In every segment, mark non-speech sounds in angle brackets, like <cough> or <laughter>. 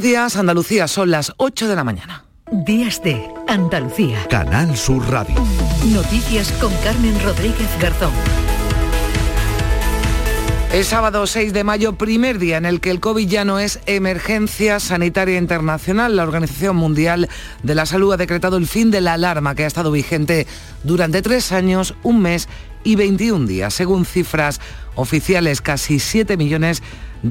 Días, Andalucía, son las 8 de la mañana. Días de Andalucía. Canal Sur Radio. Noticias con Carmen Rodríguez Garzón. Es sábado 6 de mayo, primer día en el que el COVID ya no es emergencia sanitaria internacional. La Organización Mundial de la Salud ha decretado el fin de la alarma que ha estado vigente durante tres años, un mes y 21 días. Según cifras oficiales, casi 7 millones de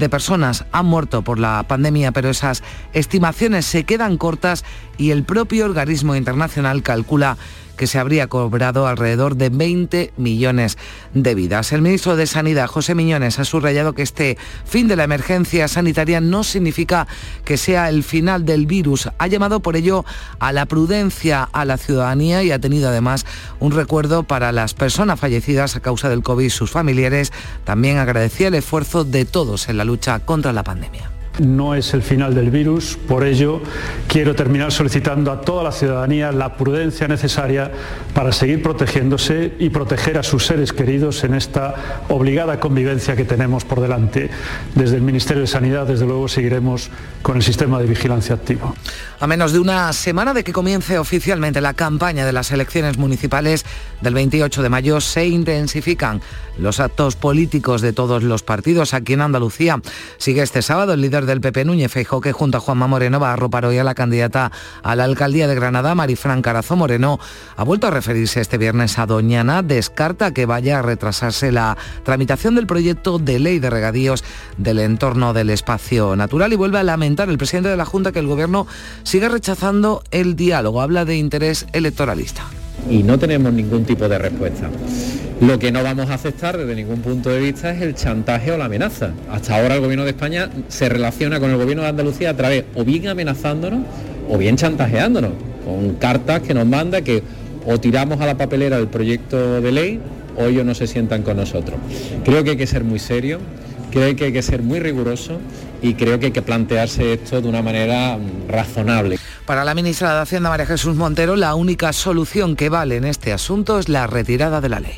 personas han muerto por la pandemia, pero esas estimaciones se quedan cortas y el propio organismo internacional calcula que se habría cobrado alrededor de 20 millones de vidas. El ministro de Sanidad, José Miñones, ha subrayado que este fin de la emergencia sanitaria no significa que sea el final del virus. Ha llamado por ello a la prudencia a la ciudadanía y ha tenido además un recuerdo para las personas fallecidas a causa del COVID y sus familiares. También agradecía el esfuerzo de todos en la lucha contra la pandemia no es el final del virus, por ello quiero terminar solicitando a toda la ciudadanía la prudencia necesaria para seguir protegiéndose y proteger a sus seres queridos en esta obligada convivencia que tenemos por delante. Desde el Ministerio de Sanidad, desde luego, seguiremos con el sistema de vigilancia activo. A menos de una semana de que comience oficialmente la campaña de las elecciones municipales del 28 de mayo, se intensifican los actos políticos de todos los partidos aquí en Andalucía. Sigue este sábado el líder del PP Núñez Feijóo que junto a Juanma Moreno va a arropar hoy a la candidata a la alcaldía de Granada, Marifran Carazo Moreno. Ha vuelto a referirse este viernes a Doñana, descarta que vaya a retrasarse la tramitación del proyecto de ley de regadíos del entorno del espacio natural y vuelve a lamentar el presidente de la Junta que el gobierno siga rechazando el diálogo. Habla de interés electoralista y no tenemos ningún tipo de respuesta. Lo que no vamos a aceptar desde ningún punto de vista es el chantaje o la amenaza. Hasta ahora el gobierno de España se relaciona con el gobierno de Andalucía a través o bien amenazándonos o bien chantajeándonos, con cartas que nos manda que o tiramos a la papelera el proyecto de ley o ellos no se sientan con nosotros. Creo que hay que ser muy serio, creo que hay que ser muy riguroso y creo que hay que plantearse esto de una manera mm, razonable. Para la ministra de Hacienda, María Jesús Montero, la única solución que vale en este asunto es la retirada de la ley.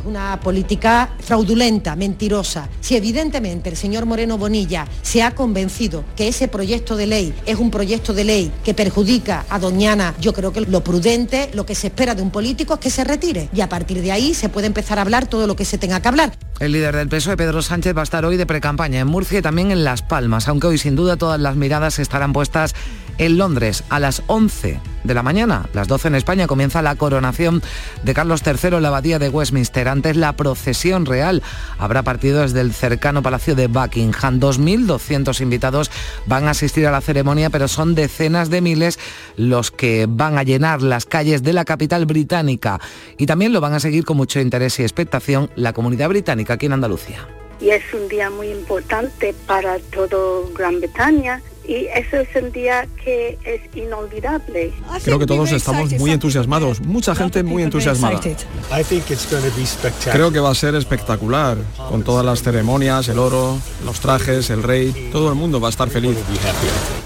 Es una política fraudulenta, mentirosa. Si evidentemente el señor Moreno Bonilla se ha convencido que ese proyecto de ley es un proyecto de ley que perjudica a Doñana, yo creo que lo prudente, lo que se espera de un político es que se retire. Y a partir de ahí se puede empezar a hablar todo lo que se tenga que hablar. El líder del PSOE, Pedro Sánchez, va a estar hoy de precampaña en Murcia y también en Las Palmas, aunque hoy sin duda todas las miradas estarán puestas en Londres a las 11 de la mañana. Las 12 en España comienza la coronación de Carlos III en la abadía de Westminster. Antes la procesión real habrá partido desde el cercano Palacio de Buckingham. 2.200 invitados van a asistir a la ceremonia, pero son decenas de miles los que van a llenar las calles de la capital británica. Y también lo van a seguir con mucho interés y expectación la comunidad británica aquí en Andalucía. Y es un día muy importante para todo Gran Bretaña y eso es el día que es inolvidable. Creo que todos estamos muy entusiasmados, mucha gente muy entusiasmada. Creo que va a ser espectacular, con todas las ceremonias, el oro, los trajes, el rey, todo el mundo va a estar feliz.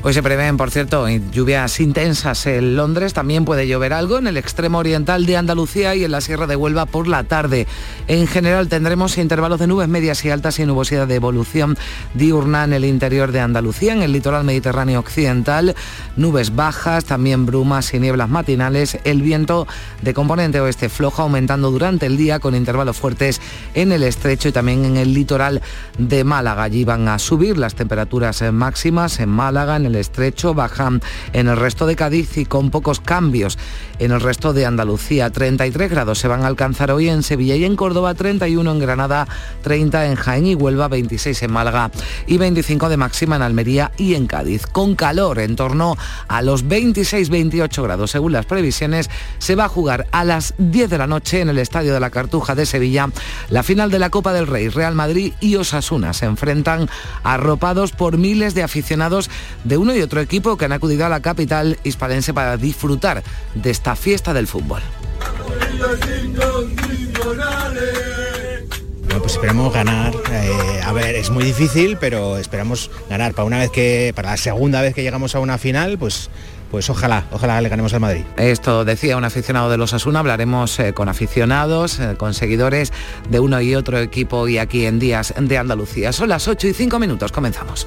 Hoy se prevén, por cierto, lluvias intensas en Londres, también puede llover algo en el extremo oriental de Andalucía y en la Sierra de Huelva por la tarde. En general tendremos intervalos de nubes medias y altas y nubosidad de evolución diurna en el interior de Andalucía, en el litoral Mediterráneo occidental, nubes bajas, también brumas y nieblas matinales, el viento de componente oeste flojo aumentando durante el día con intervalos fuertes en el estrecho y también en el litoral de Málaga. Allí van a subir las temperaturas máximas en Málaga, en el estrecho, bajan en el resto de Cádiz y con pocos cambios en el resto de Andalucía. 33 grados se van a alcanzar hoy en Sevilla y en Córdoba, 31 en Granada, 30 en Jaén y Huelva, 26 en Málaga y 25 de máxima en Almería y en Con calor en torno a los 26-28 grados según las previsiones, se va a jugar a las 10 de la noche en el Estadio de la Cartuja de Sevilla la final de la Copa del Rey. Real Madrid y Osasuna se enfrentan arropados por miles de aficionados de uno y otro equipo que han acudido a la capital hispalense para disfrutar de esta fiesta del fútbol. Bueno, pues esperamos ganar. Eh, a ver, es muy difícil, pero esperamos ganar. Para una vez que, para la segunda vez que llegamos a una final, pues pues ojalá, ojalá le ganemos al Madrid. Esto decía un aficionado de los Asuna, hablaremos eh, con aficionados, eh, con seguidores de uno y otro equipo y aquí en Días de Andalucía. Son las 8 y 5 minutos, comenzamos.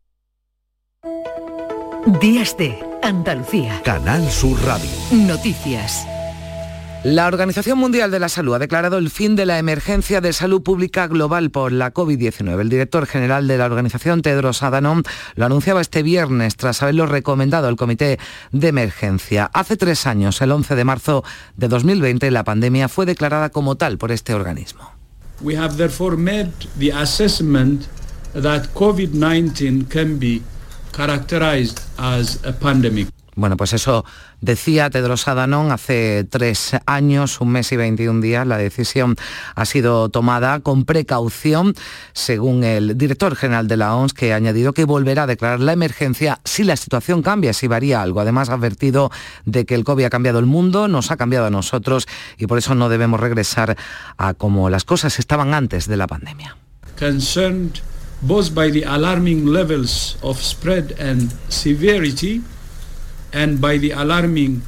Días de Andalucía. Canal Sur Radio. Noticias. La Organización Mundial de la Salud ha declarado el fin de la emergencia de salud pública global por la COVID-19. El director general de la organización, Tedros Adhanom, lo anunciaba este viernes tras haberlo recomendado al Comité de Emergencia. Hace tres años, el 11 de marzo de 2020, la pandemia fue declarada como tal por este organismo. We have therefore made the assessment that COVID-19 can be characterized as a pandemic. Bueno, pues eso decía Tedros Adhanom hace tres años, un mes y 21 días. La decisión ha sido tomada con precaución, según el director general de la OMS, que ha añadido que volverá a declarar la emergencia si la situación cambia, si varía algo. Además, ha advertido de que el COVID ha cambiado el mundo, nos ha cambiado a nosotros y por eso no debemos regresar a como las cosas estaban antes de la pandemia. Concerned both by the alarming levels of spread and severity and by the alarming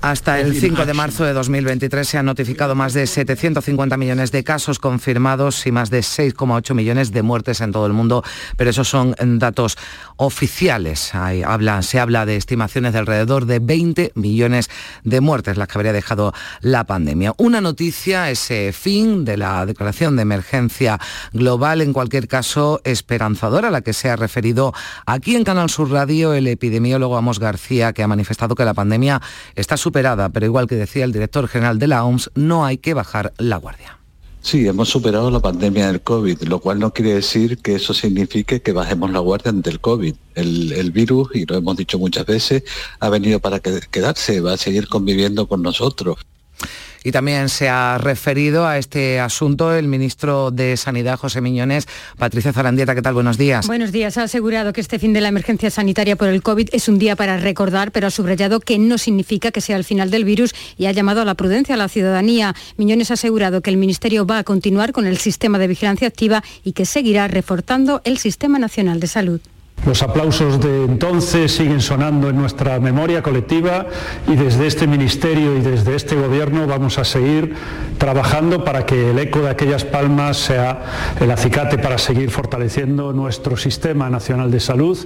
Hasta el 5 de marzo de 2023 se han notificado más de 750 millones de casos confirmados y más de 6,8 millones de muertes en todo el mundo, pero esos son datos oficiales. Hay, habla, se habla de estimaciones de alrededor de 20 millones de muertes, las que habría dejado la pandemia. Una noticia, ese fin de la declaración de emergencia global, en cualquier caso esperanzadora, a la que se ha referido aquí en Canal Sur Radio el epidemiólogo Amos García, que ha manifestado que la pandemia está superada, pero igual que decía el director general de la OMS, no hay que bajar la guardia. Sí, hemos superado la pandemia del COVID, lo cual no quiere decir que eso signifique que bajemos la guardia ante el COVID. El, el virus, y lo hemos dicho muchas veces, ha venido para quedarse, va a seguir conviviendo con nosotros. Y también se ha referido a este asunto el ministro de Sanidad, José Miñones. Patricia Zarandieta, ¿qué tal? Buenos días. Buenos días. Ha asegurado que este fin de la emergencia sanitaria por el COVID es un día para recordar, pero ha subrayado que no significa que sea el final del virus y ha llamado a la prudencia a la ciudadanía. Miñones ha asegurado que el Ministerio va a continuar con el sistema de vigilancia activa y que seguirá reforzando el Sistema Nacional de Salud. Los aplausos de entonces siguen sonando en nuestra memoria colectiva y desde este Ministerio y desde este Gobierno vamos a seguir trabajando para que el eco de aquellas palmas sea el acicate para seguir fortaleciendo nuestro Sistema Nacional de Salud,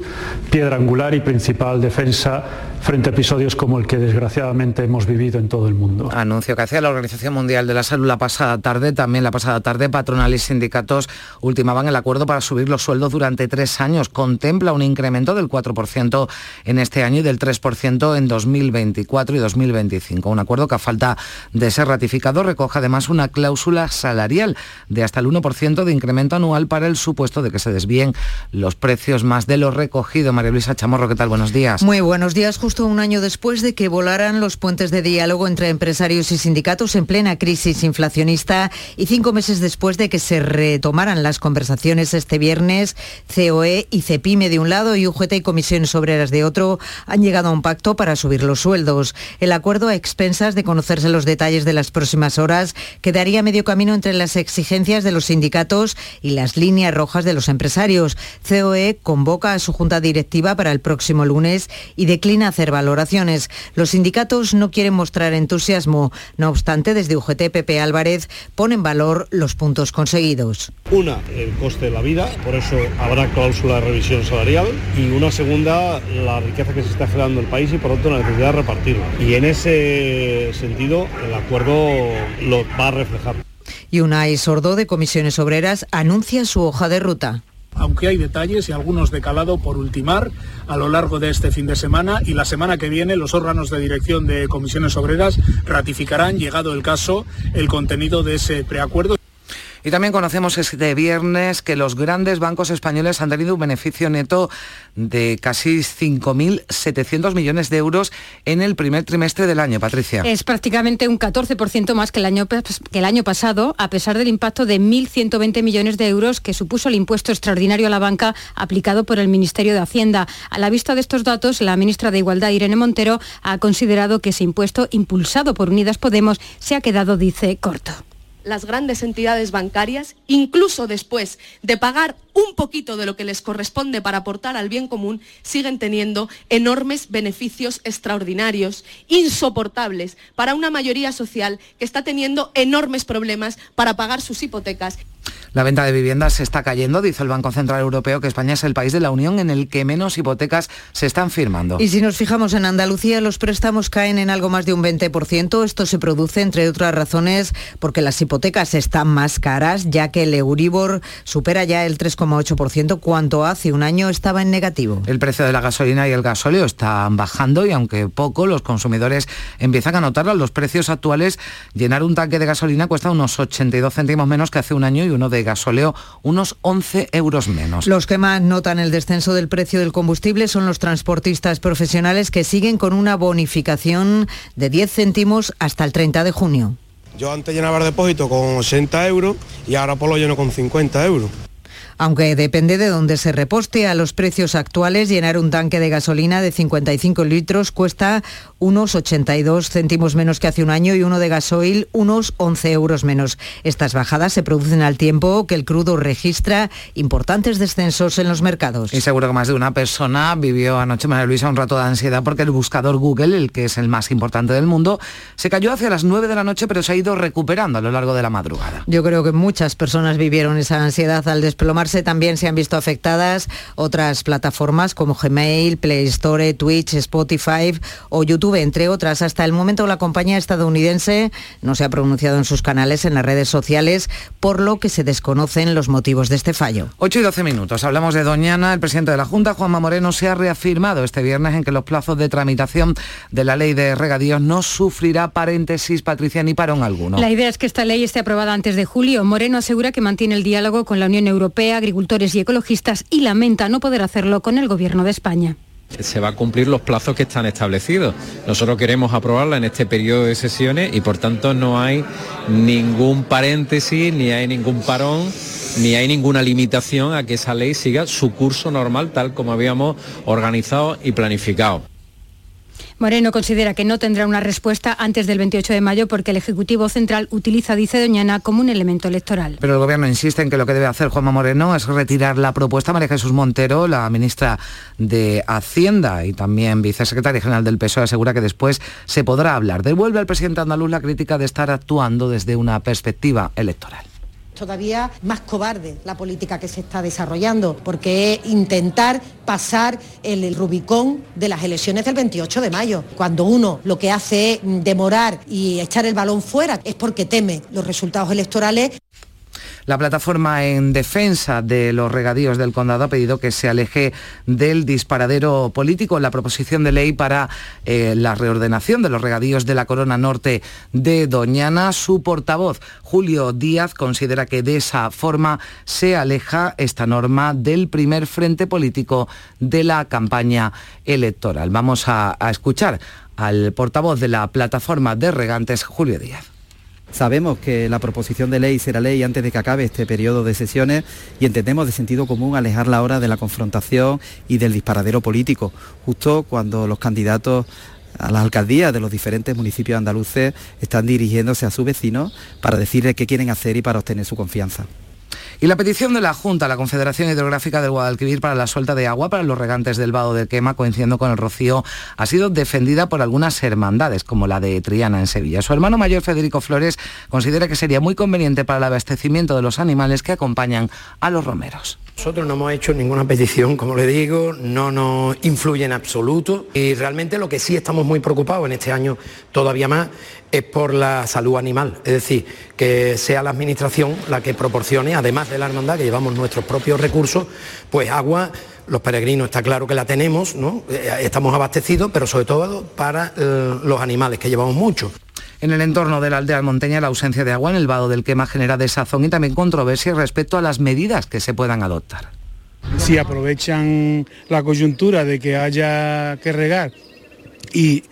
piedra angular y principal defensa frente a episodios como el que desgraciadamente hemos vivido en todo el mundo. Anuncio que hacía la Organización Mundial de la Salud la pasada tarde, también la pasada tarde patronal y sindicatos ultimaban el acuerdo para subir los sueldos durante tres años. Contempla un incremento del 4% en este año y del 3% en 2024 y 2025. Un acuerdo que a falta de ser ratificado recoge además una cláusula salarial de hasta el 1% de incremento anual para el supuesto de que se desvíen los precios más de lo recogido. María Luisa Chamorro, ¿qué tal? Buenos días. Muy buenos días justo un año después de que volaran los puentes de diálogo entre empresarios y sindicatos en plena crisis inflacionista y cinco meses después de que se retomaran las conversaciones este viernes, COE y CEPIME de un lado y UGT y Comisiones Obreras de otro han llegado a un pacto para subir los sueldos. El acuerdo a expensas de conocerse los detalles de las próximas horas quedaría medio camino entre las exigencias de los sindicatos y las líneas rojas de los empresarios. COE convoca a su junta directiva para el próximo lunes y declina hacer valoraciones. Los sindicatos no quieren mostrar entusiasmo. No obstante, desde UGT Pepe Álvarez ponen valor los puntos conseguidos. Una, el coste de la vida, por eso habrá cláusula de revisión salarial. Y una segunda, la riqueza que se está generando en el país y por otro la necesidad de repartirla. Y en ese sentido el acuerdo lo va a reflejar. Y Unai Sordo de Comisiones Obreras anuncia su hoja de ruta aunque hay detalles y algunos de calado por ultimar a lo largo de este fin de semana y la semana que viene los órganos de dirección de comisiones obreras ratificarán, llegado el caso, el contenido de ese preacuerdo. Y también conocemos este viernes que los grandes bancos españoles han tenido un beneficio neto de casi 5.700 millones de euros en el primer trimestre del año, Patricia. Es prácticamente un 14% más que el, año, que el año pasado, a pesar del impacto de 1.120 millones de euros que supuso el impuesto extraordinario a la banca aplicado por el Ministerio de Hacienda. A la vista de estos datos, la ministra de Igualdad, Irene Montero, ha considerado que ese impuesto impulsado por Unidas Podemos se ha quedado, dice, corto las grandes entidades bancarias, incluso después de pagar un poquito de lo que les corresponde para aportar al bien común, siguen teniendo enormes beneficios extraordinarios, insoportables para una mayoría social que está teniendo enormes problemas para pagar sus hipotecas. La venta de viviendas se está cayendo, dice el Banco Central Europeo, que España es el país de la Unión en el que menos hipotecas se están firmando. Y si nos fijamos en Andalucía, los préstamos caen en algo más de un 20%. Esto se produce, entre otras razones, porque las hipotecas están más caras, ya que el Euribor supera ya el 3,8%, cuanto hace un año estaba en negativo. El precio de la gasolina y el gasóleo están bajando y aunque poco, los consumidores empiezan a notarlo. Los precios actuales, llenar un tanque de gasolina cuesta unos 82 céntimos menos que hace un año y uno de gasóleo unos 11 euros menos. Los que más notan el descenso del precio del combustible son los transportistas profesionales que siguen con una bonificación de 10 céntimos hasta el 30 de junio. Yo antes llenaba el depósito con 80 euros y ahora por lo lleno con 50 euros. Aunque depende de dónde se reposte, a los precios actuales llenar un tanque de gasolina de 55 litros cuesta unos 82 céntimos menos que hace un año y uno de gasoil unos 11 euros menos. Estas bajadas se producen al tiempo que el crudo registra importantes descensos en los mercados. Y seguro que más de una persona vivió anoche, María Luisa, un rato de ansiedad porque el buscador Google, el que es el más importante del mundo, se cayó hacia las 9 de la noche pero se ha ido recuperando a lo largo de la madrugada. Yo creo que muchas personas vivieron esa ansiedad al desplomarse también se han visto afectadas otras plataformas como Gmail, Play Store, Twitch, Spotify o YouTube, entre otras. Hasta el momento la compañía estadounidense no se ha pronunciado en sus canales en las redes sociales, por lo que se desconocen los motivos de este fallo. 8 y 12 minutos. Hablamos de Doñana. El presidente de la Junta, Juanma Moreno, se ha reafirmado este viernes en que los plazos de tramitación de la ley de regadíos no sufrirá paréntesis, Patricia, ni parón alguno. La idea es que esta ley esté aprobada antes de julio. Moreno asegura que mantiene el diálogo con la Unión Europea agricultores y ecologistas y lamenta no poder hacerlo con el Gobierno de España se va a cumplir los plazos que están establecidos. Nosotros queremos aprobarla en este periodo de sesiones y por tanto no hay ningún paréntesis, ni hay ningún parón, ni hay ninguna limitación a que esa ley siga su curso normal tal como habíamos organizado y planificado. Moreno considera que no tendrá una respuesta antes del 28 de mayo porque el Ejecutivo Central utiliza, dice Doñana, como un elemento electoral. Pero el Gobierno insiste en que lo que debe hacer Juanma Moreno es retirar la propuesta. María Jesús Montero, la ministra de Hacienda y también vicesecretaria general del PSOE, asegura que después se podrá hablar. Devuelve al presidente andaluz la crítica de estar actuando desde una perspectiva electoral todavía más cobarde la política que se está desarrollando, porque es intentar pasar el Rubicón de las elecciones del 28 de mayo. Cuando uno lo que hace es demorar y echar el balón fuera es porque teme los resultados electorales. La plataforma en defensa de los regadíos del condado ha pedido que se aleje del disparadero político la proposición de ley para eh, la reordenación de los regadíos de la corona norte de Doñana. Su portavoz, Julio Díaz, considera que de esa forma se aleja esta norma del primer frente político de la campaña electoral. Vamos a escuchar al portavoz de la plataforma de regantes, Julio Díaz. Sabemos que la proposición de ley será ley antes de que acabe este periodo de sesiones y entendemos de sentido común alejarla ahora de la confrontación y del disparadero político, justo cuando los candidatos a las alcaldías de los diferentes municipios andaluces están dirigiéndose a sus vecinos para decirles qué quieren hacer y para obtener su confianza. Y la petición de la Junta, la Confederación Hidrográfica del Guadalquivir para la suelta de agua para los regantes del Vado del Quema, coincidiendo con el Rocío, ha sido defendida por algunas hermandades, como la de Triana en Sevilla. Su hermano mayor, Federico Flores, considera que sería muy conveniente para el abastecimiento de los animales que acompañan a los romeros. Nosotros no hemos hecho ninguna petición, como le digo, no nos influye en absoluto y realmente lo que sí estamos muy preocupados en este año todavía más es por la salud animal, es decir, que sea la administración la que proporcione, además de la hermandad, que llevamos nuestros propios recursos, pues agua, los peregrinos está claro que la tenemos, ¿no? Eh, estamos abastecidos, pero sobre todo para eh, los animales, que llevamos mucho. En el entorno de la aldea monteña, la ausencia de agua en el vado del quema genera desazón y también controversia respecto a las medidas que se puedan adoptar. Si aprovechan la coyuntura de que haya que regar y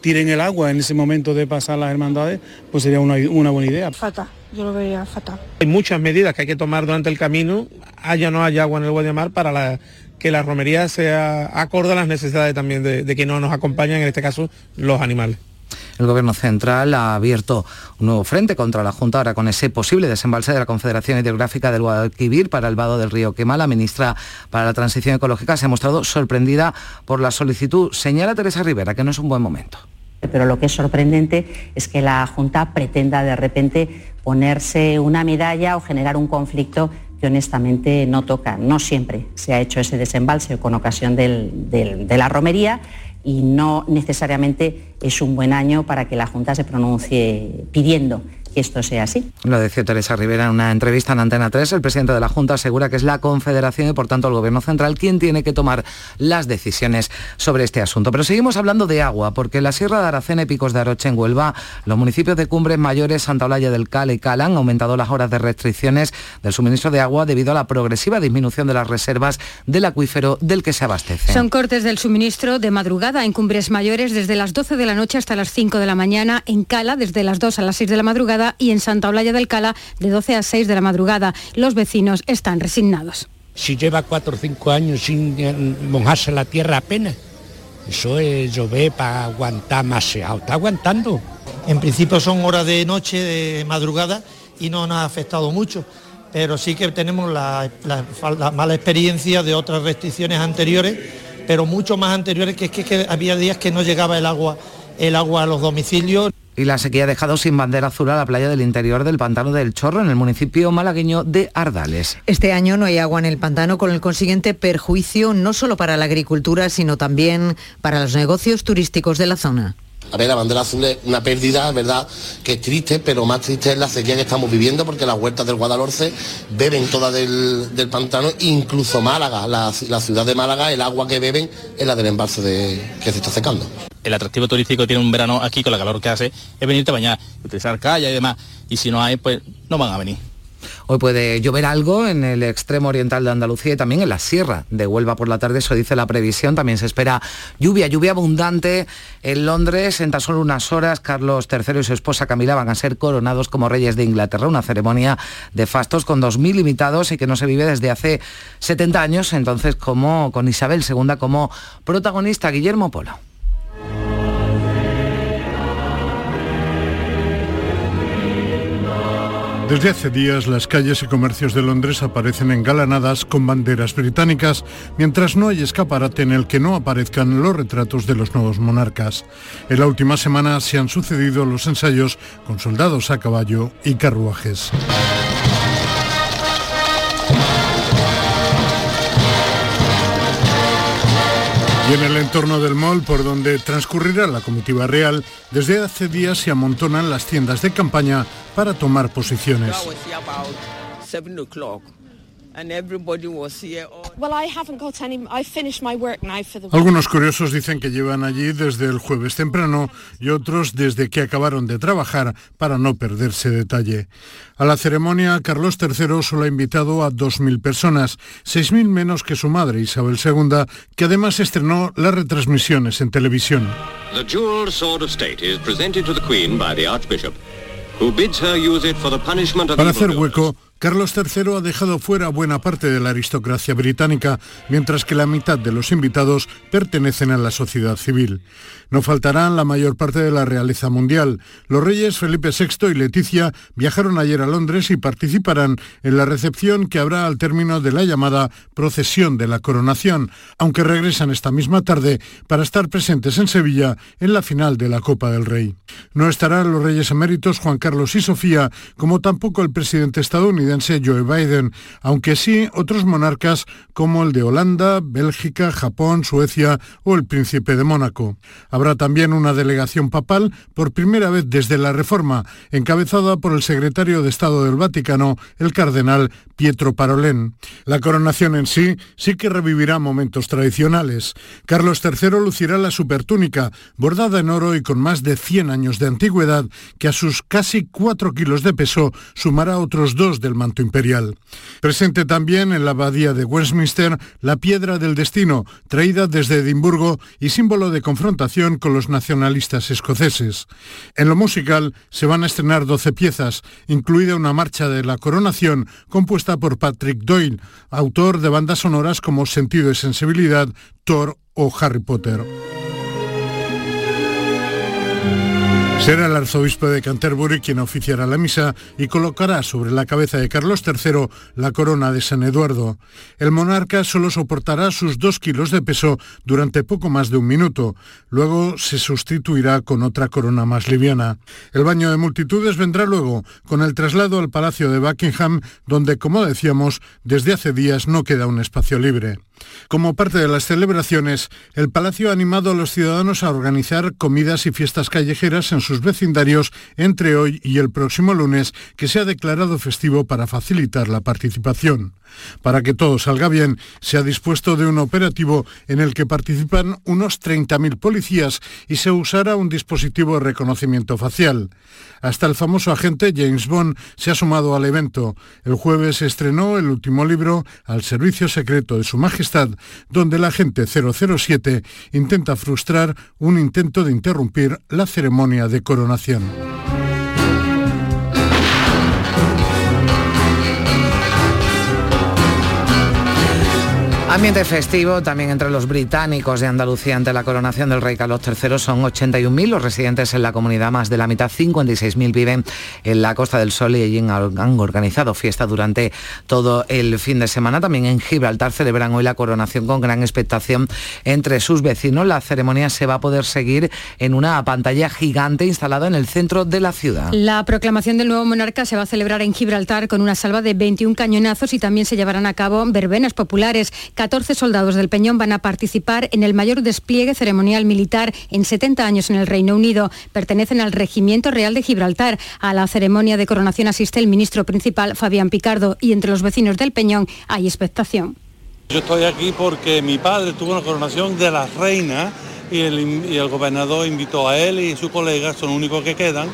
tiren el agua en ese momento de pasar las hermandades, pues sería una, una buena idea. Fatal, yo lo vería fatal. Hay muchas medidas que hay que tomar durante el camino, haya o no haya agua en el Guadiamar, para la, que la romería sea acorde a las necesidades también de, de que no nos acompañan, en este caso, los animales. El Gobierno Central ha abierto un nuevo frente contra la Junta ahora con ese posible desembalse de la Confederación Hidrográfica del Guadalquivir para el vado del río Quema. La ministra para la Transición Ecológica se ha mostrado sorprendida por la solicitud. Señala Teresa Rivera que no es un buen momento. Pero lo que es sorprendente es que la Junta pretenda de repente ponerse una medalla o generar un conflicto que honestamente no toca. No siempre se ha hecho ese desembalse con ocasión de la romería y no necesariamente es un buen año para que la Junta se pronuncie pidiendo que esto sea así. Lo decía Teresa Rivera en una entrevista en Antena 3. El presidente de la Junta asegura que es la Confederación y por tanto el Gobierno Central quien tiene que tomar las decisiones sobre este asunto. Pero seguimos hablando de agua, porque en la Sierra de Aracena y Picos de Aroche en Huelva, los municipios de Cumbres Mayores, Santa Olalla del Cal y Cala han aumentado las horas de restricciones del suministro de agua debido a la progresiva disminución de las reservas del acuífero del que se abastece. Son cortes del suministro de madrugada en Cumbres Mayores desde las 12 de la noche hasta las 5 de la mañana, en Cala desde las 2 a las 6 de la madrugada y en Santa Olalla del Cala de 12 a 6 de la madrugada. Los vecinos están resignados. Si lleva cuatro o cinco años sin mojarse la tierra apenas, eso es llover para aguantar más Está aguantando. En principio son horas de noche, de madrugada y no nos ha afectado mucho pero sí que tenemos la, la, la, mala experiencia de otras restricciones anteriores, pero mucho más anteriores, que es que, que había días que no llegaba el agua, el agua a los domicilios. Y la sequía ha dejado sin bandera azul a la playa del interior del pantano del Chorro, en el municipio malagueño de Ardales. Este año no hay agua en el pantano, con el consiguiente perjuicio no solo para la agricultura, sino también para los negocios turísticos de la zona. A ver, la bandera azul es una pérdida, es verdad, que es triste, pero más triste es la sequía que estamos viviendo porque las huertas del Guadalhorce beben toda del, del pantano, incluso Málaga, la, la, ciudad de Málaga, el agua que beben es la del embalse de, que se está secando. El atractivo turístico tiene un verano aquí con la calor que hace es venirte a bañar, utilizar calle y demás, y si no hay, pues no van a venir. Hoy puede llover algo en el extremo oriental de Andalucía y también en la sierra de Huelva por la tarde, eso dice la previsión. También se espera lluvia, lluvia abundante en Londres. En tan solo unas horas, Carlos III y su esposa Camila van a ser coronados como reyes de Inglaterra, una ceremonia de fastos con 2.000 invitados y que no se vive desde hace 70 años, entonces como con Isabel II como protagonista, Guillermo Polo. Desde hace días las calles y comercios de Londres aparecen engalanadas con banderas británicas, mientras no hay escaparate en el que no aparezcan los retratos de los nuevos monarcas. En la última semana se han sucedido los ensayos con soldados a caballo y carruajes. Y en el entorno del mall por donde transcurrirá la comitiva real, desde hace días se amontonan las tiendas de campaña para tomar posiciones. Algunos curiosos dicen que llevan allí desde el jueves temprano y otros desde que acabaron de trabajar para no perderse detalle. A la ceremonia, Carlos III solo ha invitado a 2.000 personas, 6.000 menos que su madre Isabel II, que además estrenó las retransmisiones en televisión. The jeweled sword of state is presented to the Queen by the Archbishop, who bids her use it for the punishment of Para hacer hueco, Carlos III ha dejado fuera buena parte de la aristocracia británica, mientras que la mitad de los invitados pertenecen a la sociedad civil. No faltarán la mayor parte de la realeza mundial. Los reyes Felipe VI y Leticia viajaron ayer a Londres y participarán en la recepción que habrá al término de la llamada procesión de la coronación, aunque regresan esta misma tarde para estar presentes en Sevilla en la final de la Copa del Rey. No estarán los reyes eméritos Juan Carlos y Sofía, como tampoco el presidente estadounidense Joe Biden, aunque sí otros monarcas como el de Holanda, Bélgica, Japón, Suecia o el príncipe de Mónaco. Habrá también una delegación papal por primera vez desde la Reforma, encabezada por el secretario de Estado del Vaticano, el cardenal Pietro Parolén. La coronación en sí sí que revivirá momentos tradicionales. Carlos III lucirá la supertúnica, bordada en oro y con más de 100 años de antigüedad, que a sus casi 4 kilos de peso sumará otros dos del manto imperial. Presente también en la abadía de Westminster la piedra del destino, traída desde Edimburgo y símbolo de confrontación con los nacionalistas escoceses. En lo musical se van a estrenar 12 piezas, incluida una marcha de la coronación compuesta por Patrick Doyle, autor de bandas sonoras como Sentido y Sensibilidad, Thor o Harry Potter. Será el arzobispo de Canterbury quien oficiará la misa y colocará sobre la cabeza de Carlos III la corona de San Eduardo. El monarca solo soportará sus dos kilos de peso durante poco más de un minuto. Luego se sustituirá con otra corona más liviana. El baño de multitudes vendrá luego con el traslado al Palacio de Buckingham, donde, como decíamos, desde hace días no queda un espacio libre. Como parte de las celebraciones, el Palacio ha animado a los ciudadanos a organizar comidas y fiestas callejeras en sus vecindarios entre hoy y el próximo lunes, que se ha declarado festivo para facilitar la participación. Para que todo salga bien, se ha dispuesto de un operativo en el que participan unos 30.000 policías y se usará un dispositivo de reconocimiento facial. Hasta el famoso agente James Bond se ha sumado al evento. El jueves estrenó el último libro Al servicio secreto de Su Majestad, donde el agente 007 intenta frustrar un intento de interrumpir la ceremonia de coronación. Ambiente festivo también entre los británicos de Andalucía ante la coronación del rey Carlos III son 81.000 los residentes en la comunidad, más de la mitad, 56.000 viven en la Costa del Sol y allí han organizado fiesta durante todo el fin de semana. También en Gibraltar celebran hoy la coronación con gran expectación entre sus vecinos. La ceremonia se va a poder seguir en una pantalla gigante instalada en el centro de la ciudad. La proclamación del nuevo monarca se va a celebrar en Gibraltar con una salva de 21 cañonazos y también se llevarán a cabo verbenas populares. 14 soldados del Peñón van a participar en el mayor despliegue ceremonial militar en 70 años en el Reino Unido. Pertenecen al Regimiento Real de Gibraltar. A la ceremonia de coronación asiste el ministro principal, Fabián Picardo, y entre los vecinos del Peñón hay expectación. Yo estoy aquí porque mi padre tuvo una coronación de la reina y el, y el gobernador invitó a él y sus colegas, son los únicos que quedan,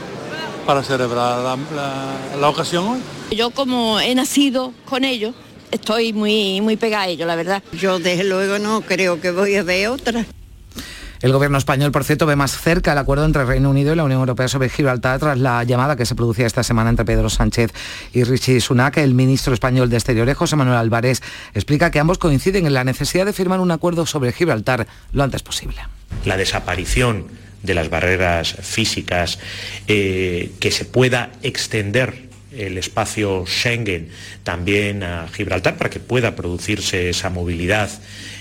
para celebrar la, la- la ocasión hoy. Yo como he nacido con ellos, estoy muy, muy pegada a ellos, la verdad. Yo desde luego no creo que voy a ver otra. El gobierno español, por cierto, ve más cerca el acuerdo entre Reino Unido y la Unión Europea sobre Gibraltar tras la llamada que se producía esta semana entre Pedro Sánchez y Richie Sunak. El ministro español de Exteriores, José Manuel Álvarez, explica que ambos coinciden en la necesidad de firmar un acuerdo sobre Gibraltar lo antes posible. la desaparición de las barreras físicas, eh, que se pueda extender el espacio Schengen también a Gibraltar para que pueda producirse esa movilidad,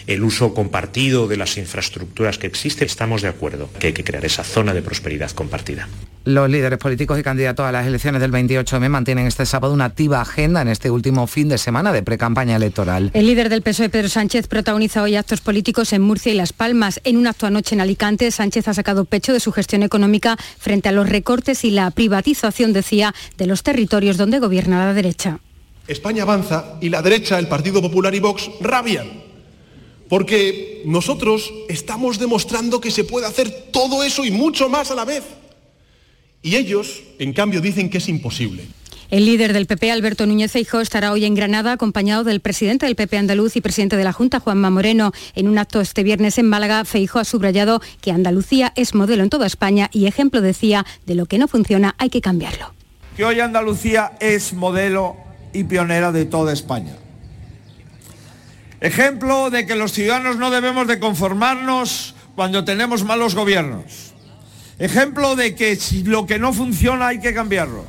el uso compartido de las infraestructuras que existen, estamos de acuerdo que hay que crear esa zona de prosperidad compartida. Los líderes políticos y candidatos a las elecciones del 28M mantienen este sábado una activa agenda en este último fin de semana de precampaña electoral. El líder del PSOE, Pedro Sánchez, protagoniza hoy actos políticos en Murcia y Las Palmas. En un acto anoche en Alicante, Sánchez ha sacado pecho de su gestión económica frente a los recortes y la privatización, decía, de los territorios donde gobierna la derecha. España avanza y la derecha, el Partido Popular y Vox rabian. Porque nosotros estamos demostrando que se puede hacer todo eso y mucho más a la vez. Y ellos, en cambio, dicen que es imposible. El líder del PP, Alberto Núñez Feijóo, estará hoy en Granada acompañado del presidente del PP andaluz y presidente de la Junta, Juanma Moreno. En un acto este viernes en Málaga, Feijóo ha subrayado que Andalucía es modelo en toda España y ejemplo, decía, de lo que no funciona hay que cambiarlo. que hoy Andalucía es modelo y pionera de toda España. Ejemplo de que los ciudadanos no debemos de conformarnos cuando tenemos malos gobiernos. Ejemplo de que si lo que no funciona hay que cambiarlo.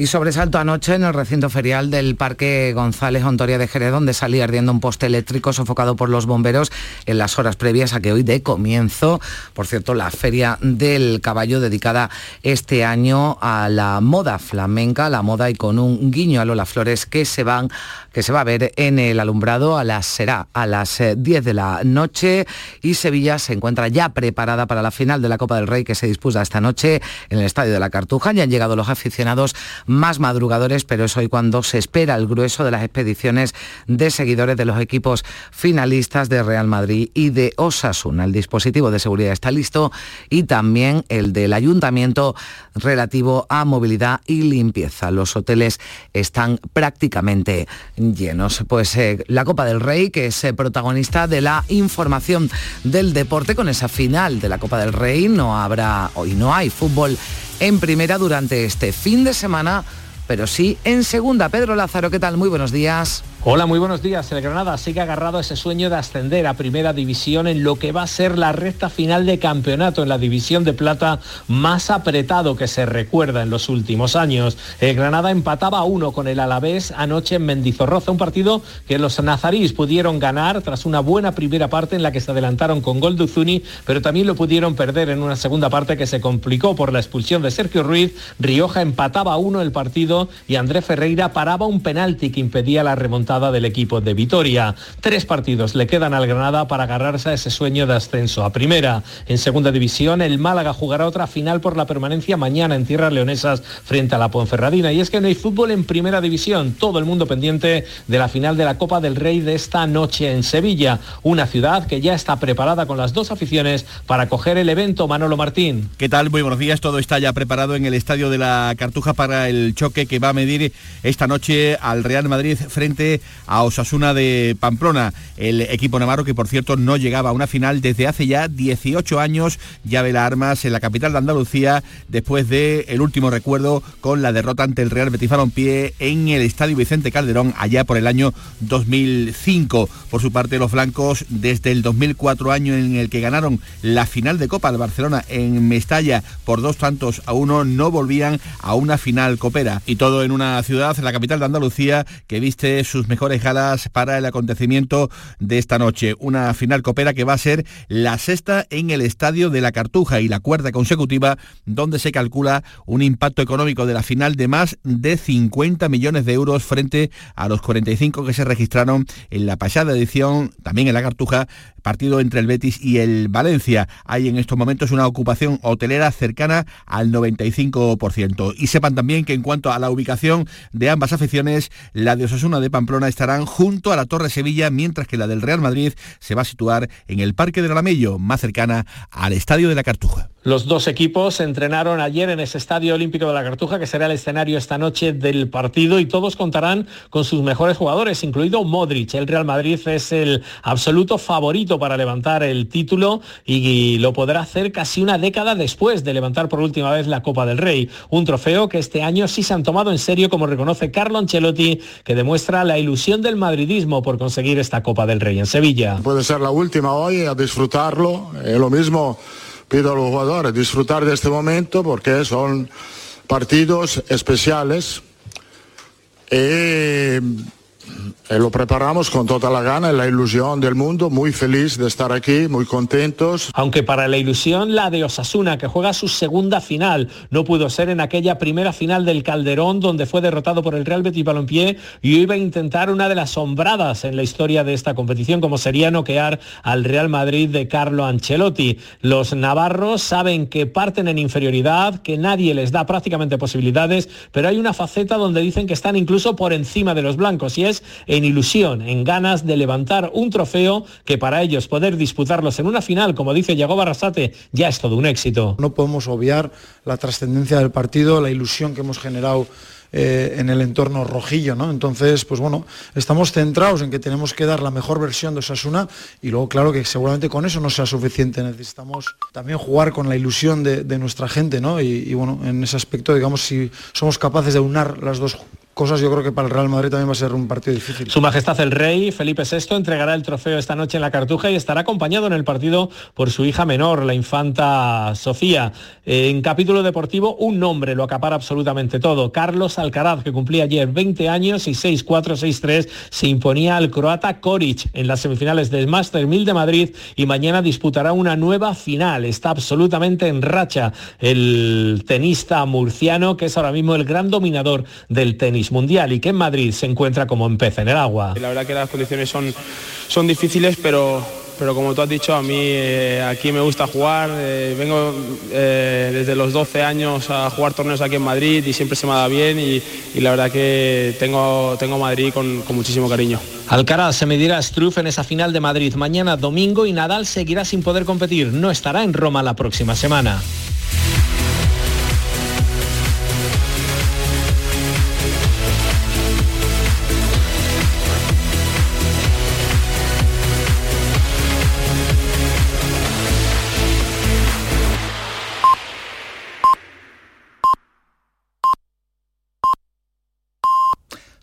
Y sobresalto anoche en el recinto ferial del Parque González Ontoria de Jerez, donde salía ardiendo un poste eléctrico sofocado por los bomberos en las horas previas a que hoy dé comienzo, por cierto, la Feria del Caballo dedicada este año a la moda flamenca, la moda y con un guiño a Lola Flores que se van que se va a ver en el alumbrado a las será a las 10 eh, de la noche y Sevilla se encuentra ya preparada para la final de la Copa del Rey que se disputa esta noche en el Estadio de la Cartuja. Ya han llegado los aficionados más madrugadores, pero es hoy cuando se espera el grueso de las expediciones de seguidores de los equipos finalistas de Real Madrid y de Osasuna. El dispositivo de seguridad está listo y también el del ayuntamiento relativo a movilidad y limpieza. Los hoteles están prácticamente llenos. Pues eh, la Copa del Rey, que es eh, protagonista de la información del deporte con esa final de la Copa del Rey, no habrá, hoy no hay fútbol en primera durante este fin de semana, pero sí en segunda. Pedro Lázaro, ¿qué tal? Muy buenos días. Hola, muy buenos días. El Granada sigue agarrado a ese sueño de ascender a primera división en lo que va a ser la recta final de campeonato en la división de plata más apretado que se recuerda en los últimos años. El Granada empataba a uno con el Alavés anoche en Mendizorroza, un partido que los nazaríes pudieron ganar tras una buena primera parte en la que se adelantaron con gol de Uzuni, pero también lo pudieron perder en una segunda parte que se complicó por la expulsión de Sergio Ruiz. Rioja empataba a uno el partido y Andrés Ferreira paraba un penalti que impedía la remontada del equipo de Vitoria. Tres partidos le quedan al Granada para agarrarse a ese sueño de ascenso a primera. En segunda división, el Málaga jugará otra final por la permanencia mañana en tierras leonesas frente a la Ponferradina. Y es que no hay fútbol en primera división. Todo el mundo pendiente de la final de la Copa del Rey de esta noche en Sevilla. Una ciudad que ya está preparada con las dos aficiones para coger el evento. Manolo Martín. ¿Qué tal? Muy buenos días. Todo está ya preparado en el estadio de la Cartuja para el choque que va a medir esta noche al Real Madrid frente a Osasuna de Pamplona, el equipo navarro que por cierto no llegaba a una final desde hace ya 18 años, ya ve las armas en la capital de Andalucía después de el último recuerdo con la derrota ante el Real Betis Balompié en el Estadio Vicente Calderón allá por el año 2005. Por su parte los blancos desde el 2004 año en el que ganaron la final de Copa de Barcelona en Mestalla por dos tantos a uno no volvían a una final copera y todo en una ciudad, en la capital de Andalucía que viste sus mejores galas para el acontecimiento de esta noche. Una final copera que va a ser la sexta en el Estadio de la Cartuja y la cuarta consecutiva donde se calcula un impacto económico de la final de más de 50 millones de euros frente a los 45 que se registraron en la pasada edición, también en la Cartuja, partido entre el Betis y el Valencia. Hay en estos momentos una ocupación hotelera cercana al 95%. Y sepan también que en cuanto a la ubicación de ambas aficiones, la de Osasuna de Pamplona estarán junto a la Torre Sevilla, mientras que la del Real Madrid se va a situar en el Parque del Alamello, más cercana al Estadio de la Cartuja. Los dos equipos entrenaron ayer en ese Estadio Olímpico de la Cartuja, que será el escenario esta noche del partido, y todos contarán con sus mejores jugadores, incluido Modric. El Real Madrid es el absoluto favorito para levantar el título y lo podrá hacer casi una década después de levantar por última vez la Copa del Rey. Un trofeo que este año sí se han tomado en serio, como reconoce Carlo Ancelotti, que demuestra la ilusión del madridismo por conseguir esta Copa del Rey en Sevilla. Puede ser la última hoy, a disfrutarlo. Es lo mismo pido a los jugadores disfrutar de este momento porque son partidos especiales. Y eh, lo preparamos con toda la gana, la ilusión del mundo, muy feliz de estar aquí, muy contentos. Aunque para la ilusión la de Osasuna, que juega su segunda final, no pudo ser en aquella primera final del Calderón, donde fue derrotado por el Real Betis Balompié y iba a intentar una de las sombradas en la historia de esta competición, como sería noquear al Real Madrid de Carlo Ancelotti. Los navarros saben que parten en inferioridad, que nadie les da prácticamente posibilidades, pero hay una faceta donde dicen que están incluso por encima de los blancos y es en ilusión, en ganas de levantar un trofeo que para ellos poder disputarlos en una final, como dice Yago Barrasate, ya es todo un éxito. No podemos obviar la trascendencia del partido, la ilusión que hemos generado eh, en el entorno rojillo, ¿no? Entonces, pues bueno, estamos centrados en que tenemos que dar la mejor versión de Osasuna y luego, claro, que seguramente con eso no sea suficiente. Necesitamos también jugar con la ilusión de, nuestra gente, ¿no? Y, y, bueno, en ese aspecto, digamos, si somos capaces de unar las dos cosas, yo creo que para el Real Madrid también va a ser un partido difícil. Su Majestad el Rey, Felipe VI, entregará el trofeo esta noche en la Cartuja y estará acompañado en el partido por su hija menor, la infanta Sofía. En capítulo deportivo, un nombre lo acapara absolutamente todo. Carlos Alcaraz, que cumplía ayer 20 años y 6-4, 6-3, se imponía al croata Koric en las semifinales del Master 1000 de Madrid y mañana disputará una nueva final. Está absolutamente en racha el tenista murciano, que es ahora mismo el gran dominador del tenis mundial y que en Madrid se encuentra como en pez en el agua. La verdad que las condiciones son, son difíciles, pero, pero como tú has dicho, a mí eh, aquí me gusta jugar. eh, vengo eh, desde los 12 años a jugar torneos aquí en Madrid y siempre se me da bien y, y la verdad que tengo, tengo Madrid con, con muchísimo cariño. Alcaraz se medirá a Struff en esa final de Madrid mañana domingo y Nadal seguirá sin poder competir. No estará en Roma la próxima semana.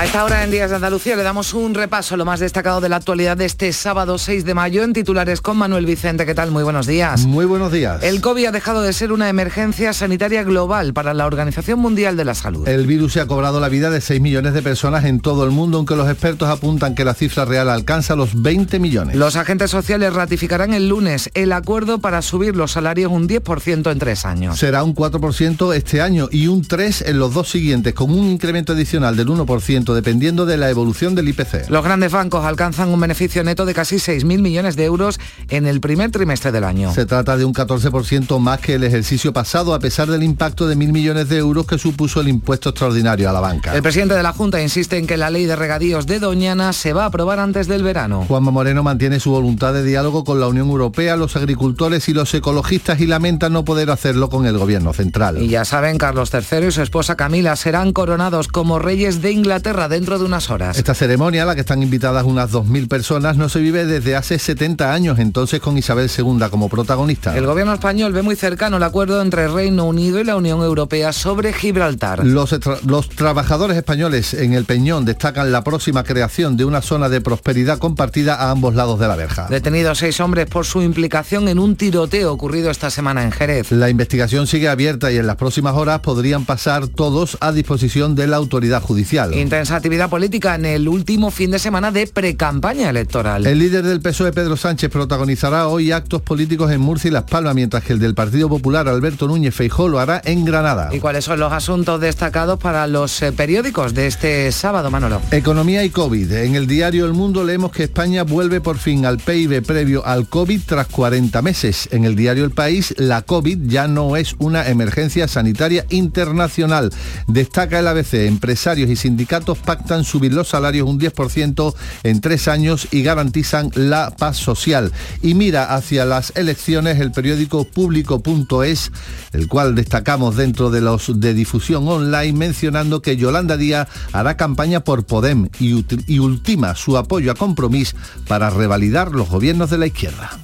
A esta hora en Días de Andalucía le damos un repaso a lo más destacado de la actualidad de este sábado 6 de mayo en titulares con Manuel Vicente. ¿Qué tal? Muy buenos días. Muy buenos días. El COVID ha dejado de ser una emergencia sanitaria global para la Organización Mundial de la Salud. El virus se ha cobrado la vida de 6 millones de personas en todo el mundo, aunque los expertos apuntan que la cifra real alcanza los 20 millones. Los agentes sociales ratificarán el lunes el acuerdo para subir los salarios un 10% en tres años. Será un 4% este año y un 3% en los dos siguientes, con un incremento adicional del 1% dependiendo de la evolución del IPC. Los grandes bancos alcanzan un beneficio neto de casi 6.000 millones de euros en el primer trimestre del año. Se trata de un 14% más que el ejercicio pasado, a pesar del impacto de mil millones de euros que supuso el impuesto extraordinario a la banca. El presidente de la Junta insiste en que la ley de regadíos de Doñana se va a aprobar antes del verano. Juanma Moreno mantiene su voluntad de diálogo con la Unión Europea, los agricultores y los ecologistas y lamenta no poder hacerlo con el gobierno central. Y ya saben, Carlos III y su esposa Camila serán coronados como reyes de Inglaterra dentro de unas horas. Esta ceremonia, a la que están invitadas unas 2.000 personas, no se vive desde hace 70 años, entonces con Isabel II como protagonista. El gobierno español ve muy cercano el acuerdo entre Reino Unido y la Unión Europea sobre Gibraltar. Los, tra- los trabajadores españoles en el Peñón destacan la próxima creación de una zona de prosperidad compartida a ambos lados de la verja. Detenidos seis hombres por su implicación en un tiroteo ocurrido esta semana en Jerez. La investigación sigue abierta y en las próximas horas podrían pasar todos a disposición de la autoridad judicial. Intensa actividad política en el último fin de semana de precampaña electoral. El líder del PSOE, Pedro Sánchez, protagonizará hoy actos políticos en Murcia y Las Palmas, mientras que el del Partido Popular, Alberto Núñez Feijó, lo hará en Granada. ¿Y cuáles son los asuntos destacados para los eh, periódicos de este sábado, Manolo? Economía y COVID. En el diario El Mundo leemos que España vuelve por fin al PIB previo al COVID tras 40 meses. En el diario El País, la COVID ya no es una emergencia sanitaria internacional. Destaca el ABC, empresarios y sindicatos pactan subir los salarios un 10% en tres años y garantizan la paz social. Y mira hacia las elecciones el periódico público.es, el cual destacamos dentro de los de difusión online, mencionando que Yolanda Díaz hará campaña por Podem y, ultima su apoyo a Compromís para revalidar los gobiernos de la izquierda.